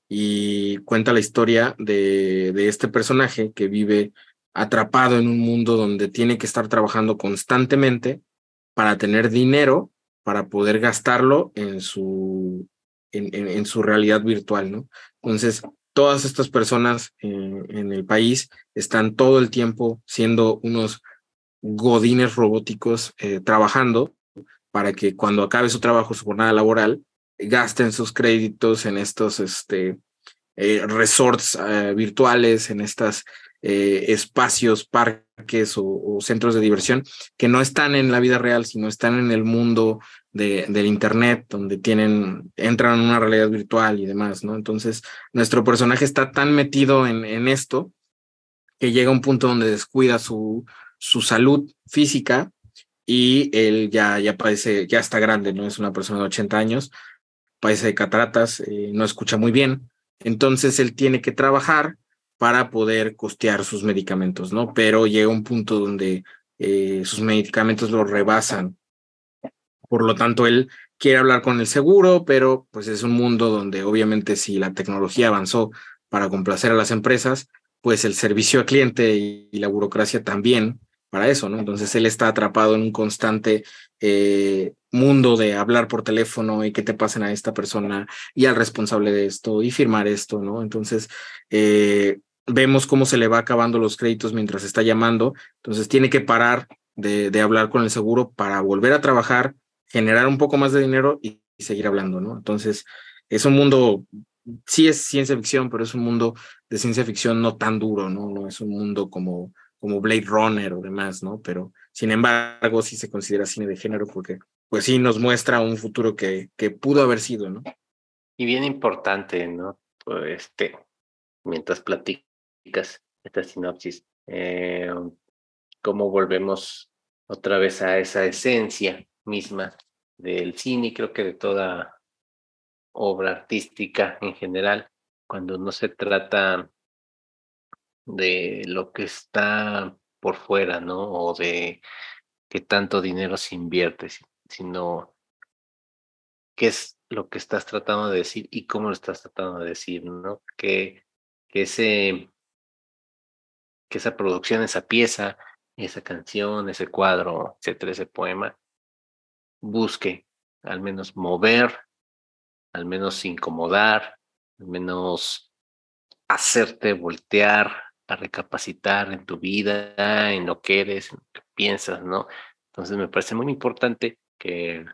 y cuenta la historia de, de este personaje que vive atrapado en un mundo donde tiene que estar trabajando constantemente para tener dinero para poder gastarlo en su, en, en, su realidad virtual, ¿no? Entonces, todas estas personas en, el país están todo el tiempo siendo unos godines robóticos eh, trabajando para que cuando acabe su trabajo, su jornada laboral, gasten sus créditos en estos este, eh, resorts eh, virtuales, en estos eh, espacios, parques o, centros de diversión que no están en la vida real, sino están en el mundo de, del Internet, donde tienen, entran en una realidad virtual y demás, ¿no? Entonces, nuestro personaje está tan metido en, en esto que llega a un punto donde descuida su, su salud física y él ya, ya padece, ya está grande, no es una persona de 80 años, padece de cataratas, eh, no escucha muy bien, entonces él tiene que trabajar para poder costear sus medicamentos, ¿no? Pero llega un punto donde eh, sus medicamentos lo rebasan. Por lo tanto, él quiere hablar con el seguro, pero pues es un mundo donde obviamente si la tecnología avanzó para complacer a las empresas, pues el servicio al cliente y la burocracia también para eso, ¿no? Entonces él está atrapado en un constante eh, mundo de hablar por teléfono y que te pasen a esta persona y al responsable de esto y firmar esto, ¿no? Entonces eh, vemos cómo se le va acabando los créditos mientras está llamando, entonces tiene que parar de, hablar con el seguro para volver a trabajar, generar un poco más de dinero y, seguir hablando, ¿no? Entonces es un mundo sí es ciencia ficción, pero es un mundo de ciencia ficción no tan duro, ¿no? No es un mundo como como Blade Runner o demás, ¿no? Pero sin embargo sí se considera cine de género porque pues sí nos muestra un futuro que, que pudo haber sido, ¿no? Y bien importante, ¿no? Este, mientras platicas esta sinopsis, eh, cómo volvemos otra vez a esa esencia misma del cine creo que de toda obra artística en general, cuando no se trata de lo que está por fuera, ¿no? O de qué tanto dinero se invierte, sino qué es lo que estás tratando de decir y cómo lo estás tratando de decir, ¿no? Que, que ese que esa producción, esa pieza, esa canción, ese cuadro, etcétera, ese poema, busque al menos mover, al menos incomodar, al menos hacerte voltear a recapacitar en tu vida, en lo que eres, en lo que piensas, ¿no? Entonces me parece muy importante que,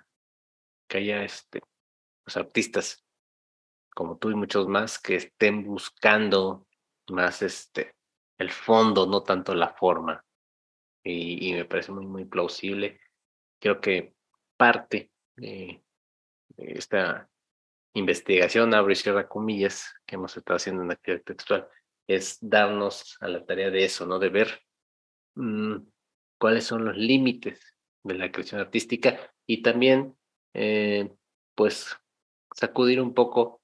que haya este, los artistas como tú y muchos más que estén buscando más este el fondo, no tanto la forma. Y, me parece muy, muy plausible. Creo que parte de, de esta investigación, abro y cierra comillas, que hemos estado haciendo en actividad textual, es darnos a la tarea de eso, ¿no? De ver mm, cuáles son los límites de la creación artística y también, eh, pues, sacudir un poco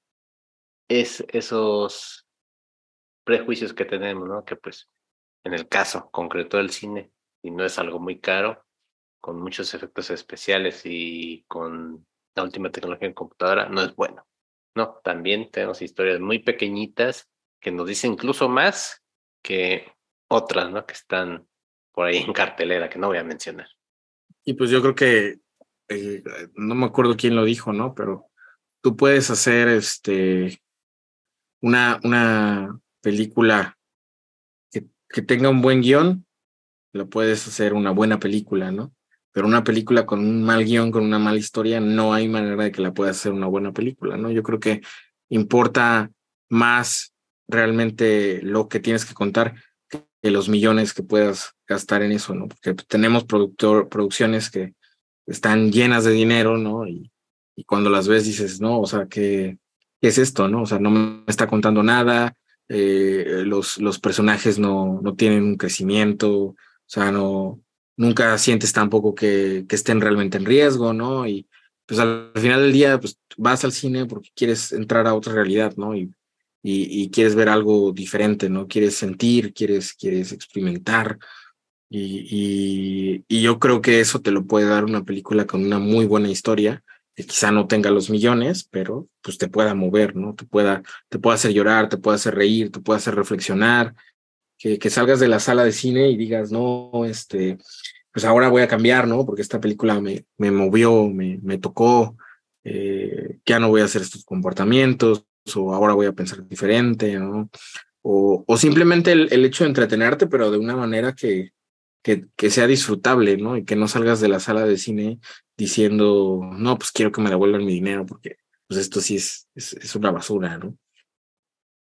es, esos prejuicios que tenemos, ¿no? Que pues, en el caso concreto del cine, y no es algo muy caro, con muchos efectos especiales y con la última tecnología en computadora, no es bueno. No, también tenemos historias muy pequeñitas que nos dice incluso más que otras, ¿no? Que están por ahí [LAUGHS] en cartelera que no voy a mencionar. Y pues yo creo que, eh, no me acuerdo quién lo dijo, ¿no? Pero tú puedes hacer este, una, una película que, tenga un buen guion, lo puedes hacer una buena película, ¿no? Pero una película con un mal guion, con una mala historia, no hay manera de que la puedas hacer una buena película, ¿no? Yo creo que importa más realmente lo que tienes que contar que los millones que puedas gastar en eso, ¿no? Porque tenemos productor, producciones que están llenas de dinero, ¿no? Y, y cuando las ves dices, no, o sea, ¿qué, ¿qué, es esto, no? O sea, no me está contando nada, eh, los, los personajes no, no tienen un crecimiento, o sea, no, nunca sientes tampoco que, que estén realmente en riesgo, ¿no? Y pues al final del día, pues vas al cine porque quieres entrar a otra realidad, ¿no? Y, y, quieres ver algo diferente, ¿no? Quieres sentir, quieres, quieres experimentar. Y, y, yo creo que eso te lo puede dar una película con una muy buena historia, que quizá no tenga los millones, pero pues te pueda mover, ¿no? Te pueda, te pueda hacer llorar, te pueda hacer reír, te pueda hacer reflexionar, que, que salgas de la sala de cine y digas, no, este, pues ahora voy a cambiar, ¿no? Porque esta película me, me movió, me, me tocó, eh, ya no voy a hacer estos comportamientos, o ahora voy a pensar diferente, ¿no? O, o simplemente el, el, hecho de entretenerte, pero de una manera que, que, que, sea disfrutable, ¿no? Y que no salgas de la sala de cine diciendo, no, pues quiero que me devuelvan mi dinero, porque pues esto sí es, es, es una basura, ¿no?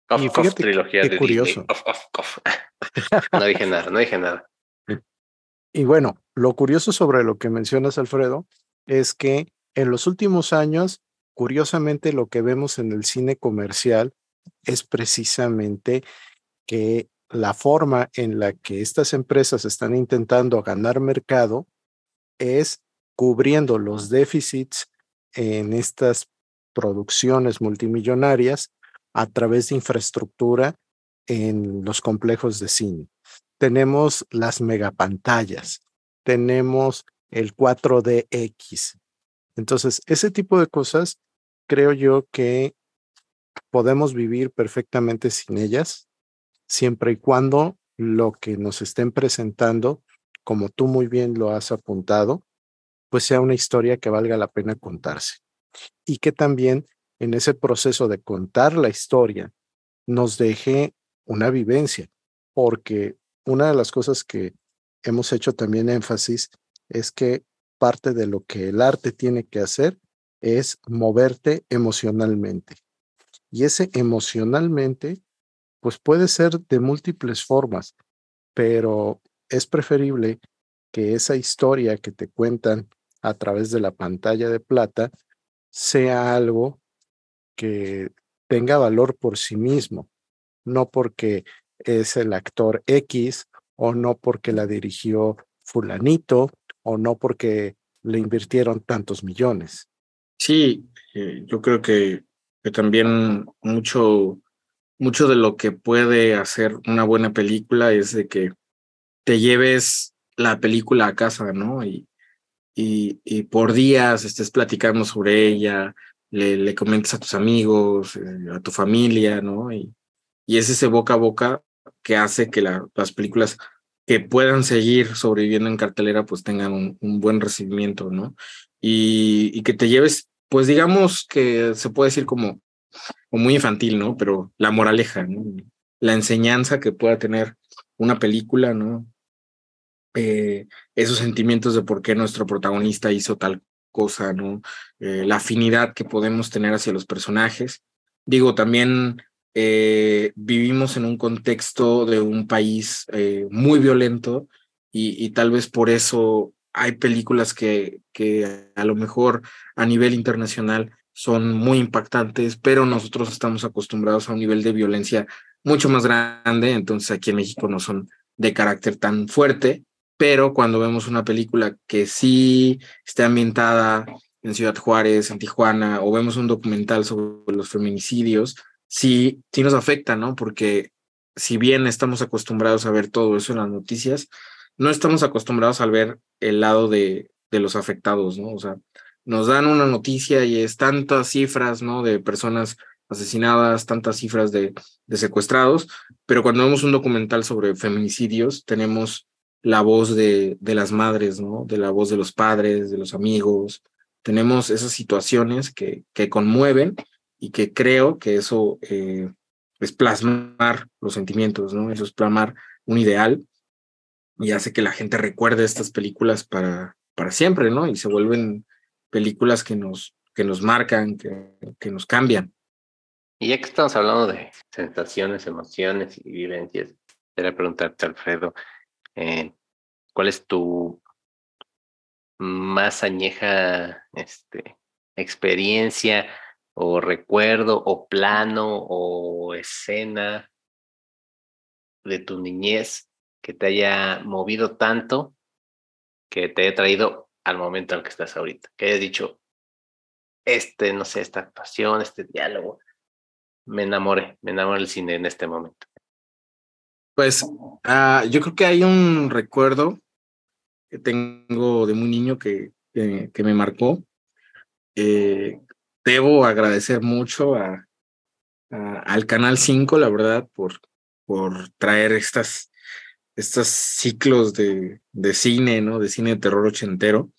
Cof, cof, trilogía de curioso. Cof, [LAUGHS] no dije nada, no dije nada. Y bueno, lo curioso sobre lo que mencionas, Alfredo, es que en los últimos años, curiosamente, lo que vemos en el cine comercial es precisamente que la forma en la que estas empresas están intentando ganar mercado es cubriendo los déficits en estas producciones multimillonarias a través de infraestructura en los complejos de cine tenemos las megapantallas, tenemos el 4DX. Entonces, ese tipo de cosas creo yo que podemos vivir perfectamente sin ellas, siempre y cuando lo que nos estén presentando, como tú muy bien lo has apuntado, pues sea una historia que valga la pena contarse. Y que también en ese proceso de contar la historia nos deje una vivencia, porque una de las cosas que hemos hecho también énfasis es que parte de lo que el arte tiene que hacer es moverte emocionalmente. Y ese emocionalmente, pues puede ser de múltiples formas, pero es preferible que esa historia que te cuentan a través de la pantalla de plata sea algo que tenga valor por sí mismo, no porque es el actor X o no porque la dirigió fulanito o no porque le invirtieron tantos millones. Sí, eh, yo creo que, que, también mucho, mucho de lo que puede hacer una buena película es de que te lleves la película a casa, ¿no? Y, y, y por días estés platicando sobre ella, le, le comentes a tus amigos, eh, a tu familia, ¿no? Y, y es ese boca a boca que hace que la, las películas que puedan seguir sobreviviendo en cartelera pues tengan un, un buen recibimiento, ¿no? Y, y, que te lleves, pues digamos que se puede decir como, como muy infantil, ¿no? Pero la moraleja. La enseñanza que pueda tener una película, ¿no? Eh, esos sentimientos de por qué nuestro protagonista hizo tal cosa, ¿no? Eh, la afinidad que podemos tener hacia los personajes. Digo, también eh, vivimos en un contexto de un país eh, muy violento y, y, tal vez por eso hay películas que, que a lo mejor a nivel internacional son muy impactantes, pero nosotros estamos acostumbrados a un nivel de violencia mucho más grande, entonces aquí en México no son de carácter tan fuerte, pero cuando vemos una película que sí esté ambientada en Ciudad Juárez, en Tijuana, o vemos un documental sobre los feminicidios, sí, sí nos afecta, ¿no? Porque si bien estamos acostumbrados a ver todo eso en las noticias, no estamos acostumbrados a ver el lado de, de los afectados, ¿no? O sea, nos dan una noticia y es tantas cifras, ¿no? De personas asesinadas, tantas cifras de, de secuestrados, pero cuando vemos un documental sobre feminicidios, tenemos la voz de, de las madres, ¿no? De la voz de los padres, de los amigos. Tenemos esas situaciones que, que conmueven y que creo que eso eh, es plasmar los sentimientos, ¿no? Eso es plasmar un ideal y hace que la gente recuerde estas películas para, para siempre, ¿no? Y se vuelven películas que nos, que nos marcan, que, que nos cambian. Y ya que estamos hablando de sensaciones, emociones y vivencias, quería preguntarte, Alfredo, eh, ¿cuál es tu más añeja este, experiencia o recuerdo o plano o escena de tu niñez que te haya movido tanto que te haya traído al momento al que estás ahorita, que hayas dicho, este, no sé, esta actuación, este diálogo, me enamoré, me enamoré del cine en este momento. Pues uh, yo creo que hay un recuerdo que tengo de muy niño que, que, me marcó. Eh, debo agradecer mucho a, al Canal 5, la verdad, por, por traer estas, estos ciclos de, de cine, ¿no? De cine de terror ochentero.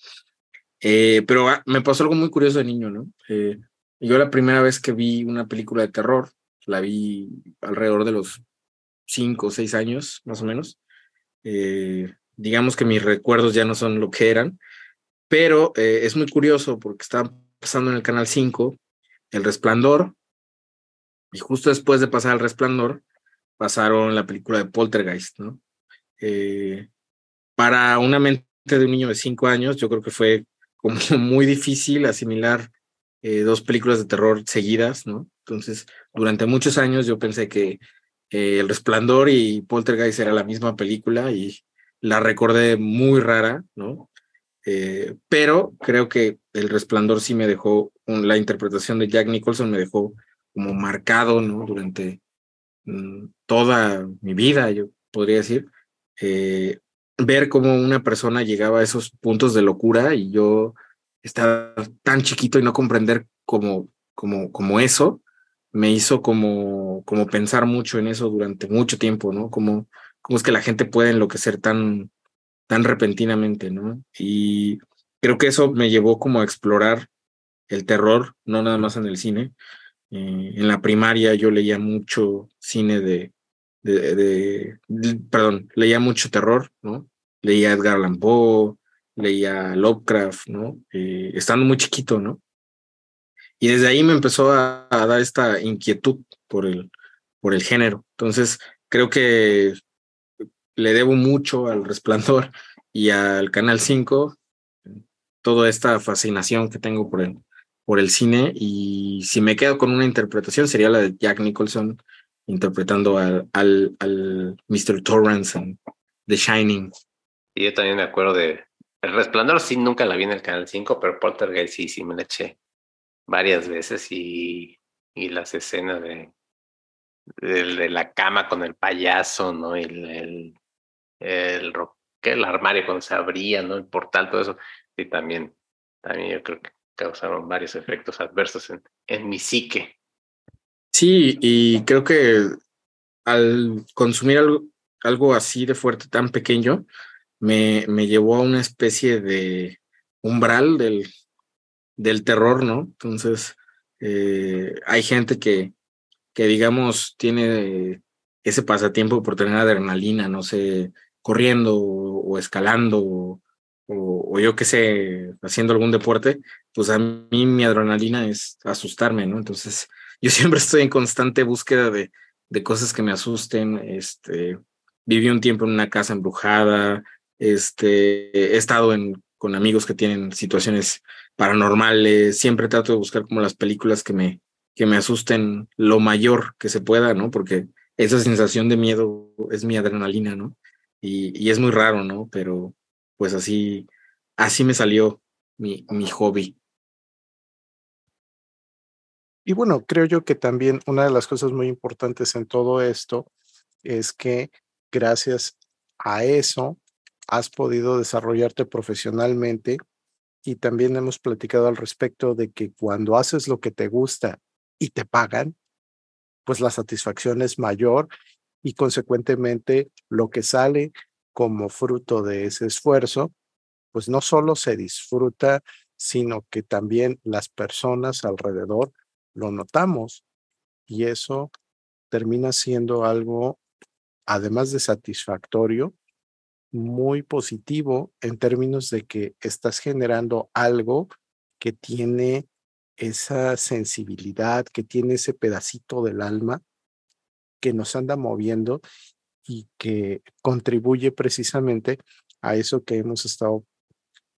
Eh, pero ah, me pasó algo muy curioso de niño, ¿no? Eh, yo la primera vez que vi una película de terror, la vi alrededor de los cinco o seis años, más o menos. Eh, digamos que mis recuerdos ya no son lo que eran, pero eh, es muy curioso porque estaba pasando en el Canal 5 El Resplandor, y justo después de pasar El Resplandor, pasaron la película de Poltergeist, ¿no? Eh, para una mente de un niño de cinco años, yo creo que fue como [LAUGHS] muy difícil asimilar eh, dos películas de terror seguidas, ¿no? Entonces, durante muchos años yo pensé que eh, El Resplandor y Poltergeist era la misma película y la recordé muy rara, ¿no? Eh, pero creo que El Resplandor sí me dejó, la interpretación de Jack Nicholson me dejó como marcado, ¿no? Durante mm, toda mi vida, yo podría decir, eh, ver cómo una persona llegaba a esos puntos de locura y yo estaba tan chiquito y no comprender como eso, me hizo como, como pensar mucho en eso durante mucho tiempo, ¿no? Como, cómo es que la gente puede enloquecer tan, tan repentinamente, ¿no? Y creo que eso me llevó como a explorar el terror, no nada más en el cine. Eh, en la primaria yo leía mucho cine de, de, perdón, leía mucho terror, ¿no? Leía Edgar Allan Poe, leía Lovecraft, ¿no? Eh, estando muy chiquito, ¿no? Y desde ahí me empezó a, a, dar esta inquietud por el, por el género. Entonces, creo que le debo mucho al Resplandor y al Canal 5 toda esta fascinación que tengo por el, por el cine. Y si me quedo con una interpretación, sería la de Jack Nicholson interpretando al, al, al Mr. Torrance en The Shining. Y yo también me acuerdo de El Resplandor, sí, nunca la vi en el Canal 5, pero Poltergeist sí, sí me la eché varias veces y, y las escenas de, de, de, la cama con el payaso, ¿no? El, el, el, el armario cuando se abría, ¿no? El portal, todo eso. Y también, también yo creo que causaron varios efectos adversos en, en mi psique. Sí, y creo que al consumir algo, algo así de fuerte, tan pequeño, me, me llevó a una especie de umbral del, del terror, ¿no? Entonces, eh, hay gente que, que, digamos, tiene ese pasatiempo por tener adrenalina, no sé, corriendo o, escalando o, o, yo qué sé, haciendo algún deporte, pues a mí mi adrenalina es asustarme, ¿no? Entonces, yo siempre estoy en constante búsqueda de, de cosas que me asusten. Este, viví un tiempo en una casa embrujada, este, he estado en, con amigos que tienen situaciones paranormales, siempre trato de buscar como las películas que me, que me asusten lo mayor que se pueda, ¿no? Porque esa sensación de miedo es mi adrenalina, ¿no? Y, y es muy raro, ¿no? Pero pues así, así me salió mi, mi hobby. Y bueno, creo yo que también una de las cosas muy importantes en todo esto es que gracias a eso has podido desarrollarte profesionalmente y también hemos platicado al respecto de que cuando haces lo que te gusta y te pagan, pues la satisfacción es mayor y consecuentemente lo que sale como fruto de ese esfuerzo, pues no solo se disfruta, sino que también las personas alrededor lo notamos y eso termina siendo algo, además de satisfactorio, muy positivo en términos de que estás generando algo que tiene esa sensibilidad, que tiene ese pedacito del alma que nos anda moviendo y que contribuye precisamente a eso que hemos estado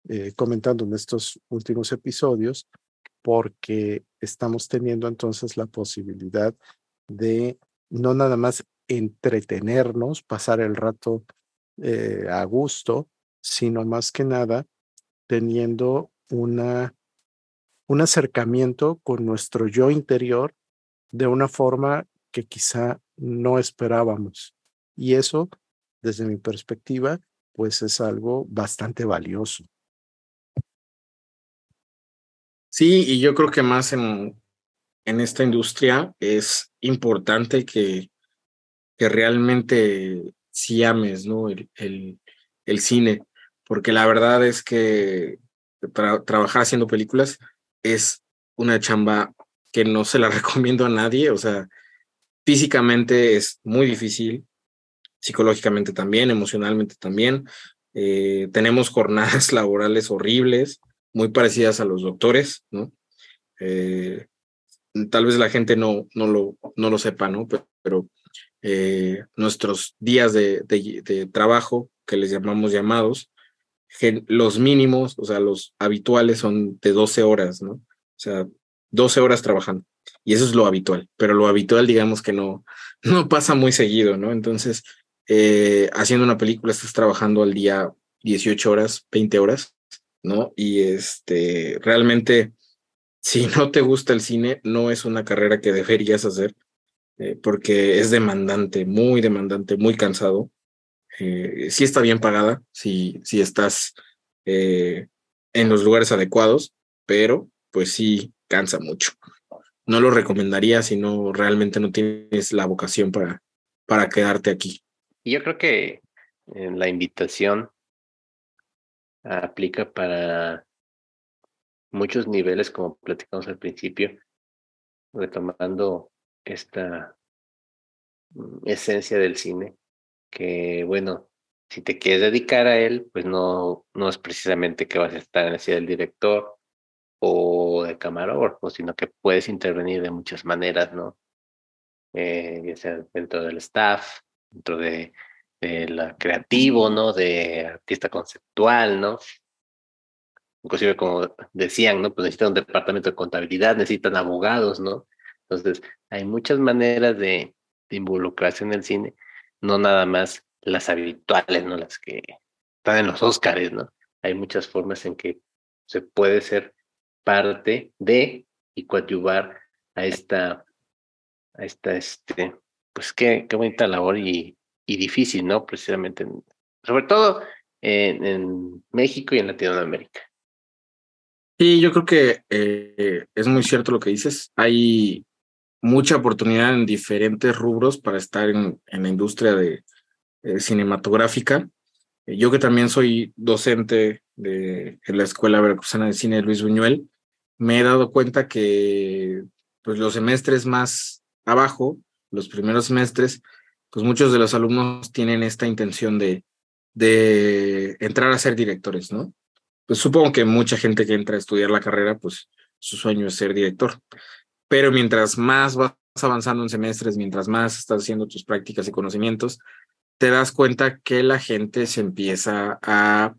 eh, comentando en estos últimos episodios, porque estamos teniendo entonces la posibilidad de no nada más entretenernos, pasar el rato eh, a gusto, sino más que nada teniendo una, un acercamiento con nuestro yo interior de una forma que quizá no esperábamos. Y eso, desde mi perspectiva, pues es algo bastante valioso. Sí, y yo creo que más en, en esta industria es importante que, que realmente si ames ¿no? el, el, cine, porque la verdad es que trabajar haciendo películas es una chamba que no se la [LAUGHS] recomiendo a nadie, o sea, físicamente es muy difícil, psicológicamente también, emocionalmente también. Eh, tenemos jornadas [LAUGHS] laborales horribles, muy parecidas a los doctores, ¿no? Eh, tal vez la gente no, no, lo, no lo sepa, ¿no? Pero, eh, nuestros días de, de, trabajo, que les llamamos llamados, los mínimos, o sea, los habituales son de 12 horas, ¿no? O sea, 12 horas trabajando. Y eso es lo habitual, pero lo habitual, digamos que no, [LAUGHS] no pasa muy seguido, ¿no? Entonces, eh, haciendo una película estás trabajando al día 18 horas, 20 horas, ¿no? Y este, realmente si no te gusta el cine, no es una carrera que deberías hacer, eh, porque es demandante, muy demandante, muy cansado. Eh, sí está bien pagada, si, estás eh, en los lugares adecuados, pero pues sí cansa mucho. No lo recomendaría si no realmente no tienes la vocación para, para quedarte aquí. Yo creo que la invitación aplica para muchos niveles, como platicamos al principio, retomando esta mm, esencia del cine, que bueno, si te quieres dedicar a él, pues no, no es precisamente que vas a estar en la silla del director o de camarógrafo, sino que puedes intervenir de muchas maneras, ¿no? Eh, ya sea dentro del staff, dentro de, de la creativo, ¿no? De artista conceptual, ¿no? inclusive como decían, ¿no? Pues necesitan un departamento de contabilidad, necesitan abogados, ¿no? Entonces, hay muchas maneras de, involucrarse en el cine, no nada más las habituales, ¿no? Las que están en los Óscares, ¿no? Hay muchas formas en que se puede ser parte de y coadyuvar a esta, a esta, este, pues qué, qué bonita labor y, y difícil, ¿no? Precisamente, sobre todo en, en México y en Latinoamérica. Sí, yo creo que eh, es muy cierto lo que dices. Hay mucha oportunidad en diferentes rubros para estar en, en la industria de, eh, cinematográfica. Yo que también soy docente de, en la Escuela Veracruzana de Cine de Luis Buñuel, me he dado cuenta que pues, los semestres más abajo, los primeros semestres, pues muchos de los alumnos tienen esta intención de, de entrar a ser directores, ¿no? pues supongo que mucha gente que entra a estudiar la carrera, pues su sueño es ser director. Pero mientras más vas avanzando en semestres, mientras más estás haciendo tus prácticas y conocimientos, te das cuenta que la gente se empieza a,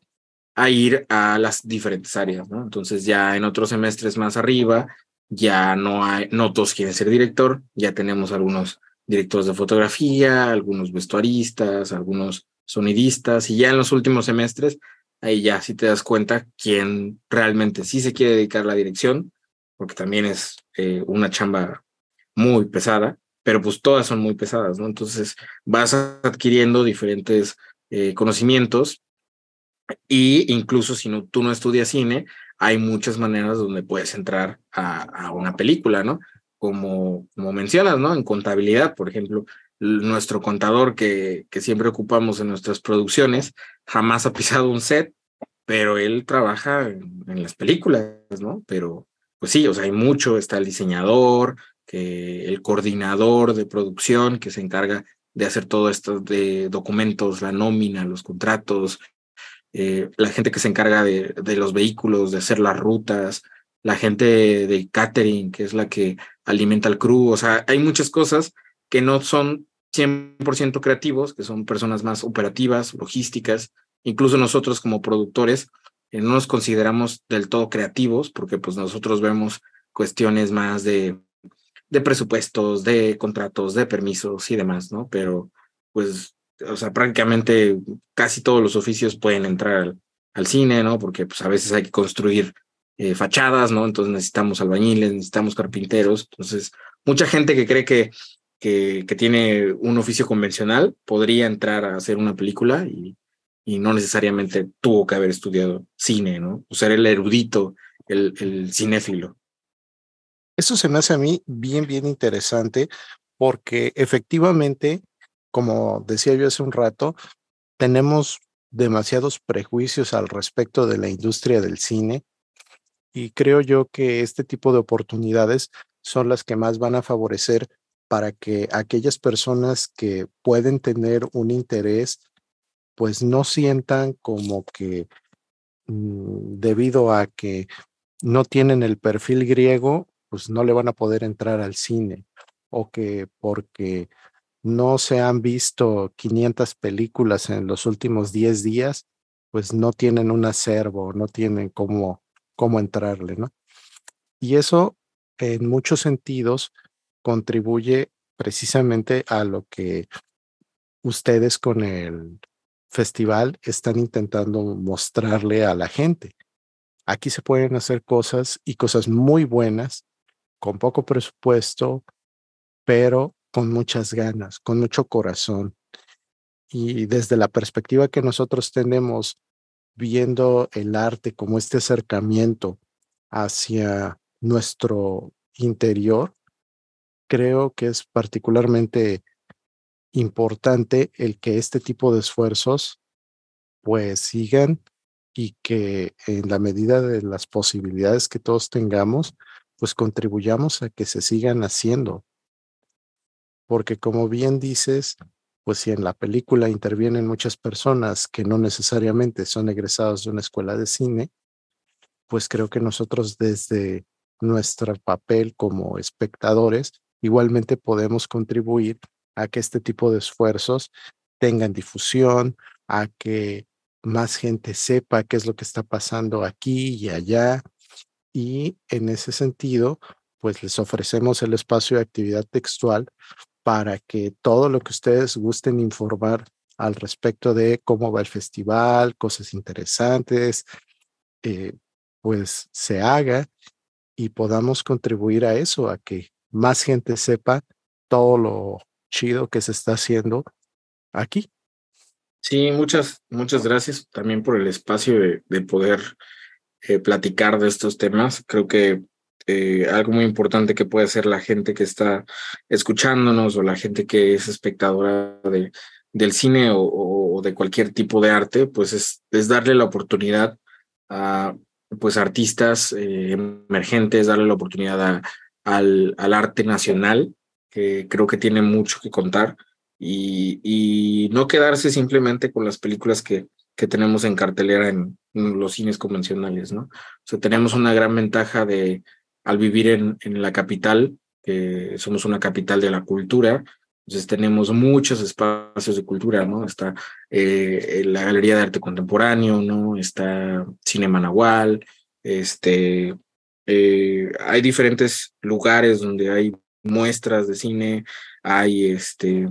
a ir a las diferentes áreas, ¿no? Entonces ya en otros semestres más arriba, ya no hay, no todos quieren ser director, ya tenemos algunos directores de fotografía, algunos vestuaristas, algunos sonidistas, y ya en los últimos semestres ahí ya si te das cuenta quién realmente sí se quiere dedicar a la dirección, porque también es eh, una chamba muy pesada, pero pues todas son muy pesadas, ¿no? Entonces vas adquiriendo diferentes eh, conocimientos y incluso si no, tú no estudias cine, hay muchas maneras donde puedes entrar a una película, ¿no? Como, como mencionas, ¿no? En contabilidad, por ejemplo, nuestro contador que, que siempre ocupamos en nuestras producciones jamás ha pisado un set, pero él trabaja en, las películas, ¿no? Pero pues sí, o sea, hay mucho, está el diseñador, que el coordinador de producción que se encarga de hacer todo esto de documentos, la nómina, los contratos, eh, la gente que se encarga de, de, los vehículos, de hacer las rutas, la gente de catering, que es la que alimenta al crew, o sea, hay muchas cosas que no son 100% creativos, que son personas más operativas, logísticas, incluso nosotros como productores eh, no nos consideramos del todo creativos porque pues nosotros vemos cuestiones más de, de presupuestos, de contratos, de permisos y demás, ¿no? Pero pues, o sea, prácticamente casi todos los oficios pueden entrar al, cine, ¿no? Porque pues a veces hay que construir eh, fachadas, ¿no? Entonces necesitamos albañiles, necesitamos carpinteros. Entonces, mucha gente que cree que, que, tiene un oficio convencional podría entrar a hacer una película y, y no necesariamente tuvo que haber estudiado cine, ¿no? O ser el erudito, el, el cinéfilo. Eso se me hace a mí bien, bien interesante porque efectivamente, como decía yo hace un rato, tenemos demasiados prejuicios al respecto de la industria del cine y creo yo que este tipo de oportunidades son las que más van a favorecer para que aquellas personas que pueden tener un interés pues no sientan como que mm, debido a que no tienen el perfil griego, pues no le van a poder entrar al cine o que porque no se han visto 500 películas en los últimos 10 días, pues no tienen un acervo, no tienen cómo, cómo entrarle, ¿no? Y eso en muchos sentidos contribuye precisamente a lo que ustedes con el festival están intentando mostrarle a la gente. Aquí se pueden hacer cosas y cosas muy buenas, con poco presupuesto, pero con muchas ganas, con mucho corazón. Y desde la perspectiva que nosotros tenemos viendo el arte como este acercamiento hacia nuestro interior, creo que es particularmente importante el que este tipo de esfuerzos pues sigan y que en la medida de las posibilidades que todos tengamos, pues contribuyamos a que se sigan haciendo. Porque como bien dices, pues si en la película intervienen muchas personas que no necesariamente son egresados de una escuela de cine, pues creo que nosotros desde nuestro papel como espectadores igualmente podemos contribuir a que este tipo de esfuerzos tengan difusión, a que más gente sepa qué es lo que está pasando aquí y allá. Y en ese sentido, pues les ofrecemos el espacio de actividad textual para que todo lo que ustedes gusten informar al respecto de cómo va el festival, cosas interesantes, eh, pues se haga y podamos contribuir a eso, a que más gente sepa todo lo chido que se está haciendo aquí. Sí, muchas, muchas gracias también por el espacio de, de poder eh, platicar de estos temas. Creo que eh, algo muy importante que puede hacer la gente que está escuchándonos o la gente que es espectadora de, del cine o, o, de cualquier tipo de arte, pues es, es darle la oportunidad a pues artistas eh, emergentes, darle la oportunidad a, al, al arte nacional que creo que tiene mucho que contar y, y no quedarse simplemente con las películas que, que tenemos en cartelera en, los cines convencionales, ¿no? O sea, tenemos una gran ventaja de, al vivir en, en la capital, que somos una capital de la cultura, entonces tenemos muchos espacios de cultura, ¿no? Está eh, la Galería de Arte Contemporáneo, ¿no? Está Cinema Nahual, este, eh, hay diferentes lugares donde hay muestras de cine, hay este,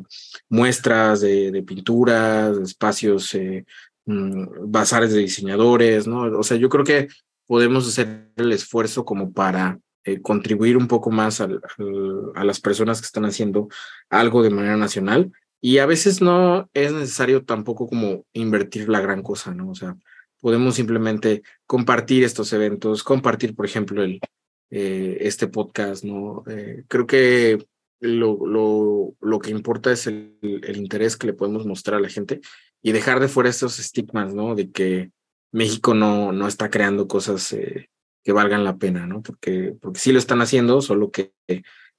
muestras de, de pinturas, espacios, eh, mm, bazares de diseñadores, ¿no? O sea, yo creo que podemos hacer el esfuerzo como para eh, contribuir un poco más a las personas que están haciendo algo de manera nacional. Y a veces no es necesario tampoco como invertir la gran cosa, ¿no? O sea, podemos simplemente compartir estos eventos, compartir, por ejemplo, el, eh, este podcast, ¿no? Eh, creo que lo, lo, lo que importa es el, interés que le podemos mostrar a la gente y dejar de fuera estos estigmas, ¿no? De que México no, no está creando cosas que valgan la pena, ¿no? Porque, porque sí lo están haciendo, solo que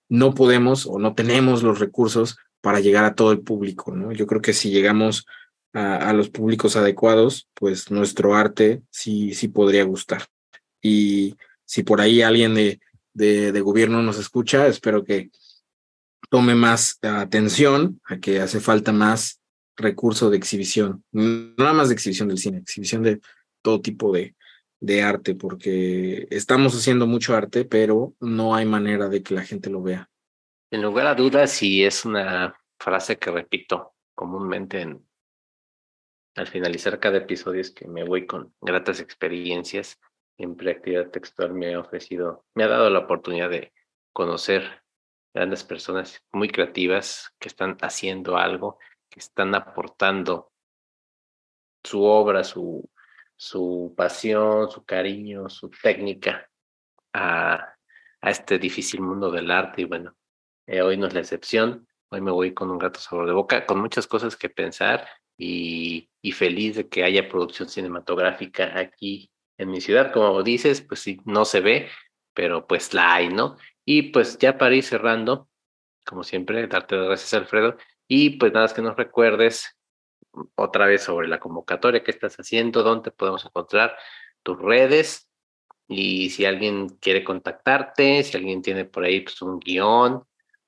no podemos o no tenemos los recursos para llegar a todo el público, ¿no? Yo creo que si llegamos a, los públicos adecuados, pues nuestro arte sí, sí podría gustar. Y si por ahí alguien de, de, gobierno nos escucha, espero que tome más atención a que hace falta más recurso de exhibición, nada más de exhibición del cine, exhibición de todo tipo de, de arte, porque estamos haciendo mucho arte, pero no hay manera de que la gente lo vea. En lugar a dudas, y es una frase que repito comúnmente en, al finalizar cada episodio, es que me voy con gratas experiencias. Siempre actividad textual me ha ofrecido, me ha dado la oportunidad de conocer grandes personas muy creativas que están haciendo algo, que están aportando su obra, su, su pasión, su cariño, su técnica a, a este difícil mundo del arte. Y bueno, eh, hoy no es la excepción. Hoy me voy con un gato sabor de boca, con muchas cosas que pensar y, y feliz de que haya producción cinematográfica aquí en mi ciudad. Como dices, pues sí, no se ve, pero pues la hay, ¿no? Y pues ya para ir cerrando, como siempre, darte las gracias, Alfredo. Y pues nada más que nos recuerdes otra vez sobre la convocatoria que estás haciendo, dónde podemos encontrar tus redes y si alguien quiere contactarte, si alguien tiene por ahí pues, un guion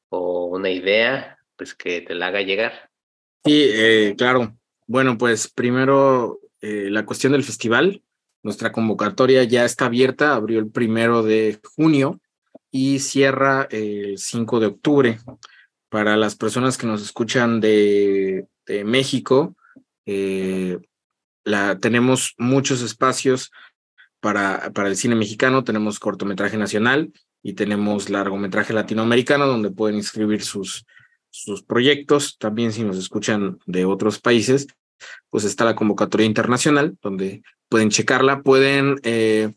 o una idea, pues que te la haga llegar. Sí, eh, claro. Bueno, pues primero eh, la cuestión del festival. Nuestra convocatoria ya está abierta, abrió el primero de junio y cierra el 5 de octubre. Para las personas que nos escuchan de, de México, eh, la, tenemos muchos espacios para, para el cine mexicano, tenemos cortometraje nacional y tenemos largometraje latinoamericano donde pueden inscribir sus, sus proyectos. También si nos escuchan de otros países, pues está la convocatoria internacional donde pueden checarla, pueden eh,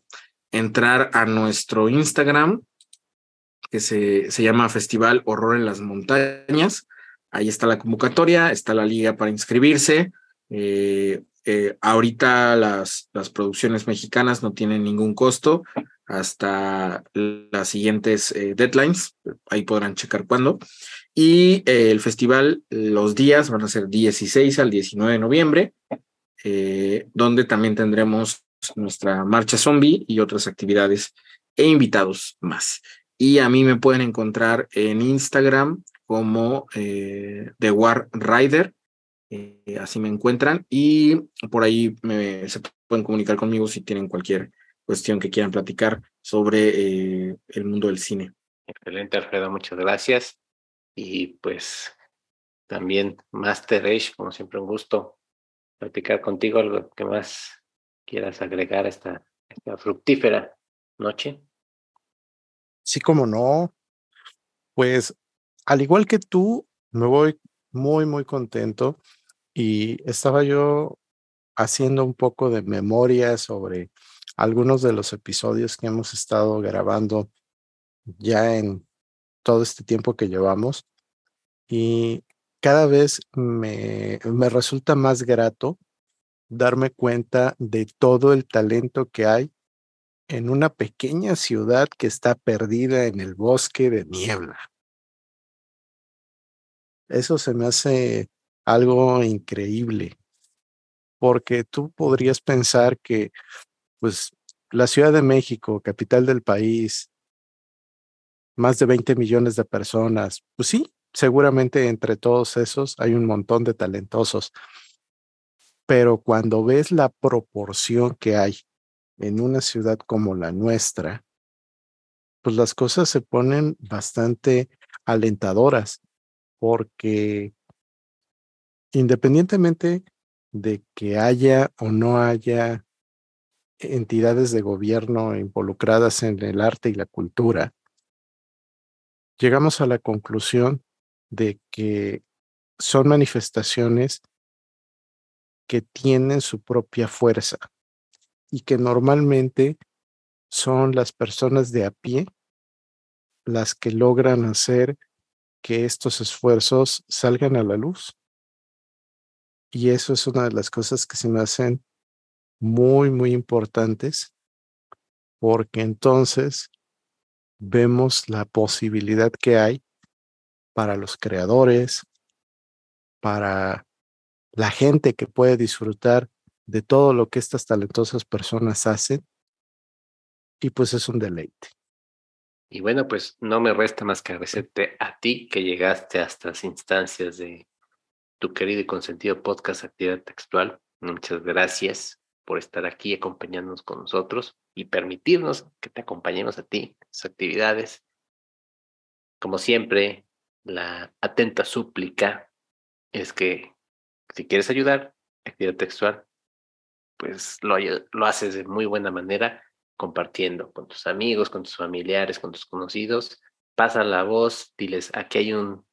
entrar a nuestro Instagram que se, se llama Festival Horror en las Montañas. Ahí está la convocatoria, está la liga para inscribirse. Eh, eh, ahorita las, las producciones mexicanas no tienen ningún costo hasta las siguientes eh, deadlines. Ahí podrán checar cuándo. Y el festival, los días van a ser 16 al 19 de noviembre, donde también tendremos nuestra marcha zombie y otras actividades e invitados más. Y a mí me pueden encontrar en Instagram como The War Rider, eh, así me encuentran, y por ahí me, se pueden comunicar conmigo si tienen cualquier cuestión que quieran platicar sobre eh, el mundo del cine. Excelente, Alfredo, muchas gracias. Y pues también Master Age, como siempre, un gusto platicar contigo, algo que más quieras agregar a esta, esta fructífera noche. Sí, como no. Pues al igual que tú, me voy muy, muy contento y estaba yo haciendo un poco de memoria sobre algunos de los episodios que hemos estado grabando ya en todo este tiempo que llevamos y cada vez me, me resulta más grato darme cuenta de todo el talento que hay en una pequeña ciudad que está perdida en el bosque de niebla. Eso se me hace algo increíble, porque tú podrías pensar que, pues, la Ciudad de México, capital del país, más de 20 millones de personas, pues sí, seguramente entre todos esos hay un montón de talentosos, pero cuando ves la proporción que hay en una ciudad como la nuestra, pues las cosas se ponen bastante alentadoras porque independientemente de que haya o no haya entidades de gobierno involucradas en el arte y la cultura, llegamos a la conclusión de que son manifestaciones que tienen su propia fuerza y que normalmente son las personas de a pie las que logran hacer que estos esfuerzos salgan a la luz. Y eso es una de las cosas que se me hacen muy, muy importantes, porque entonces vemos la posibilidad que hay para los creadores, para la gente que puede disfrutar de todo lo que estas talentosas personas hacen. Y pues es un deleite. Y bueno, pues no me resta más que agradecerte a ti que llegaste a estas instancias de tu querido y consentido podcast Actividad Textual. Muchas gracias por estar aquí acompañándonos con nosotros y permitirnos que te acompañemos a ti tus actividades. Como siempre, la atenta súplica es que si quieres ayudar, actividad textual, pues lo, lo haces de muy buena manera compartiendo con tus amigos, con tus familiares, con tus conocidos. Pasa la voz, diles, aquí hay un,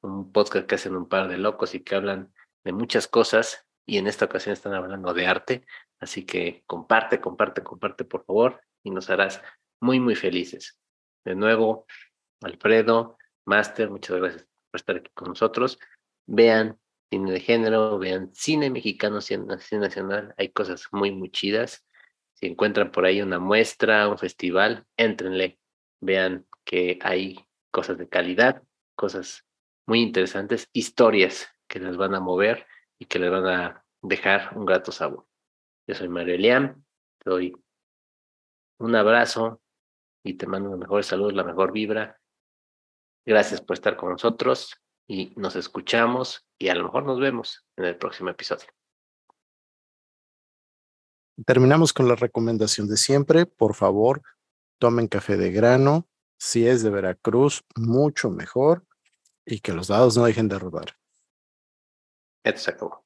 un podcast que hacen un par de locos y que hablan de muchas cosas y en esta ocasión están hablando de arte. Así que comparte, comparte, comparte, por favor, y nos harás muy, muy felices. De nuevo, Alfredo, Master, muchas gracias por estar aquí con nosotros. Vean cine de género, vean cine mexicano, cine nacional, hay cosas muy, muy chidas. Si encuentran por ahí una muestra, un festival, éntrenle, vean que hay cosas de calidad, cosas muy interesantes, historias que les van a mover y que les van a dejar un grato sabor. Yo soy Mario Eliam, te doy un abrazo y te mando la mejor salud, la mejor vibra. Gracias por estar con nosotros y nos escuchamos y a lo mejor nos vemos en el próximo episodio. Terminamos con la recomendación de siempre. Por favor, tomen café de grano. Si es de Veracruz, mucho mejor. Y que los dados no dejen de rodar. Acabó.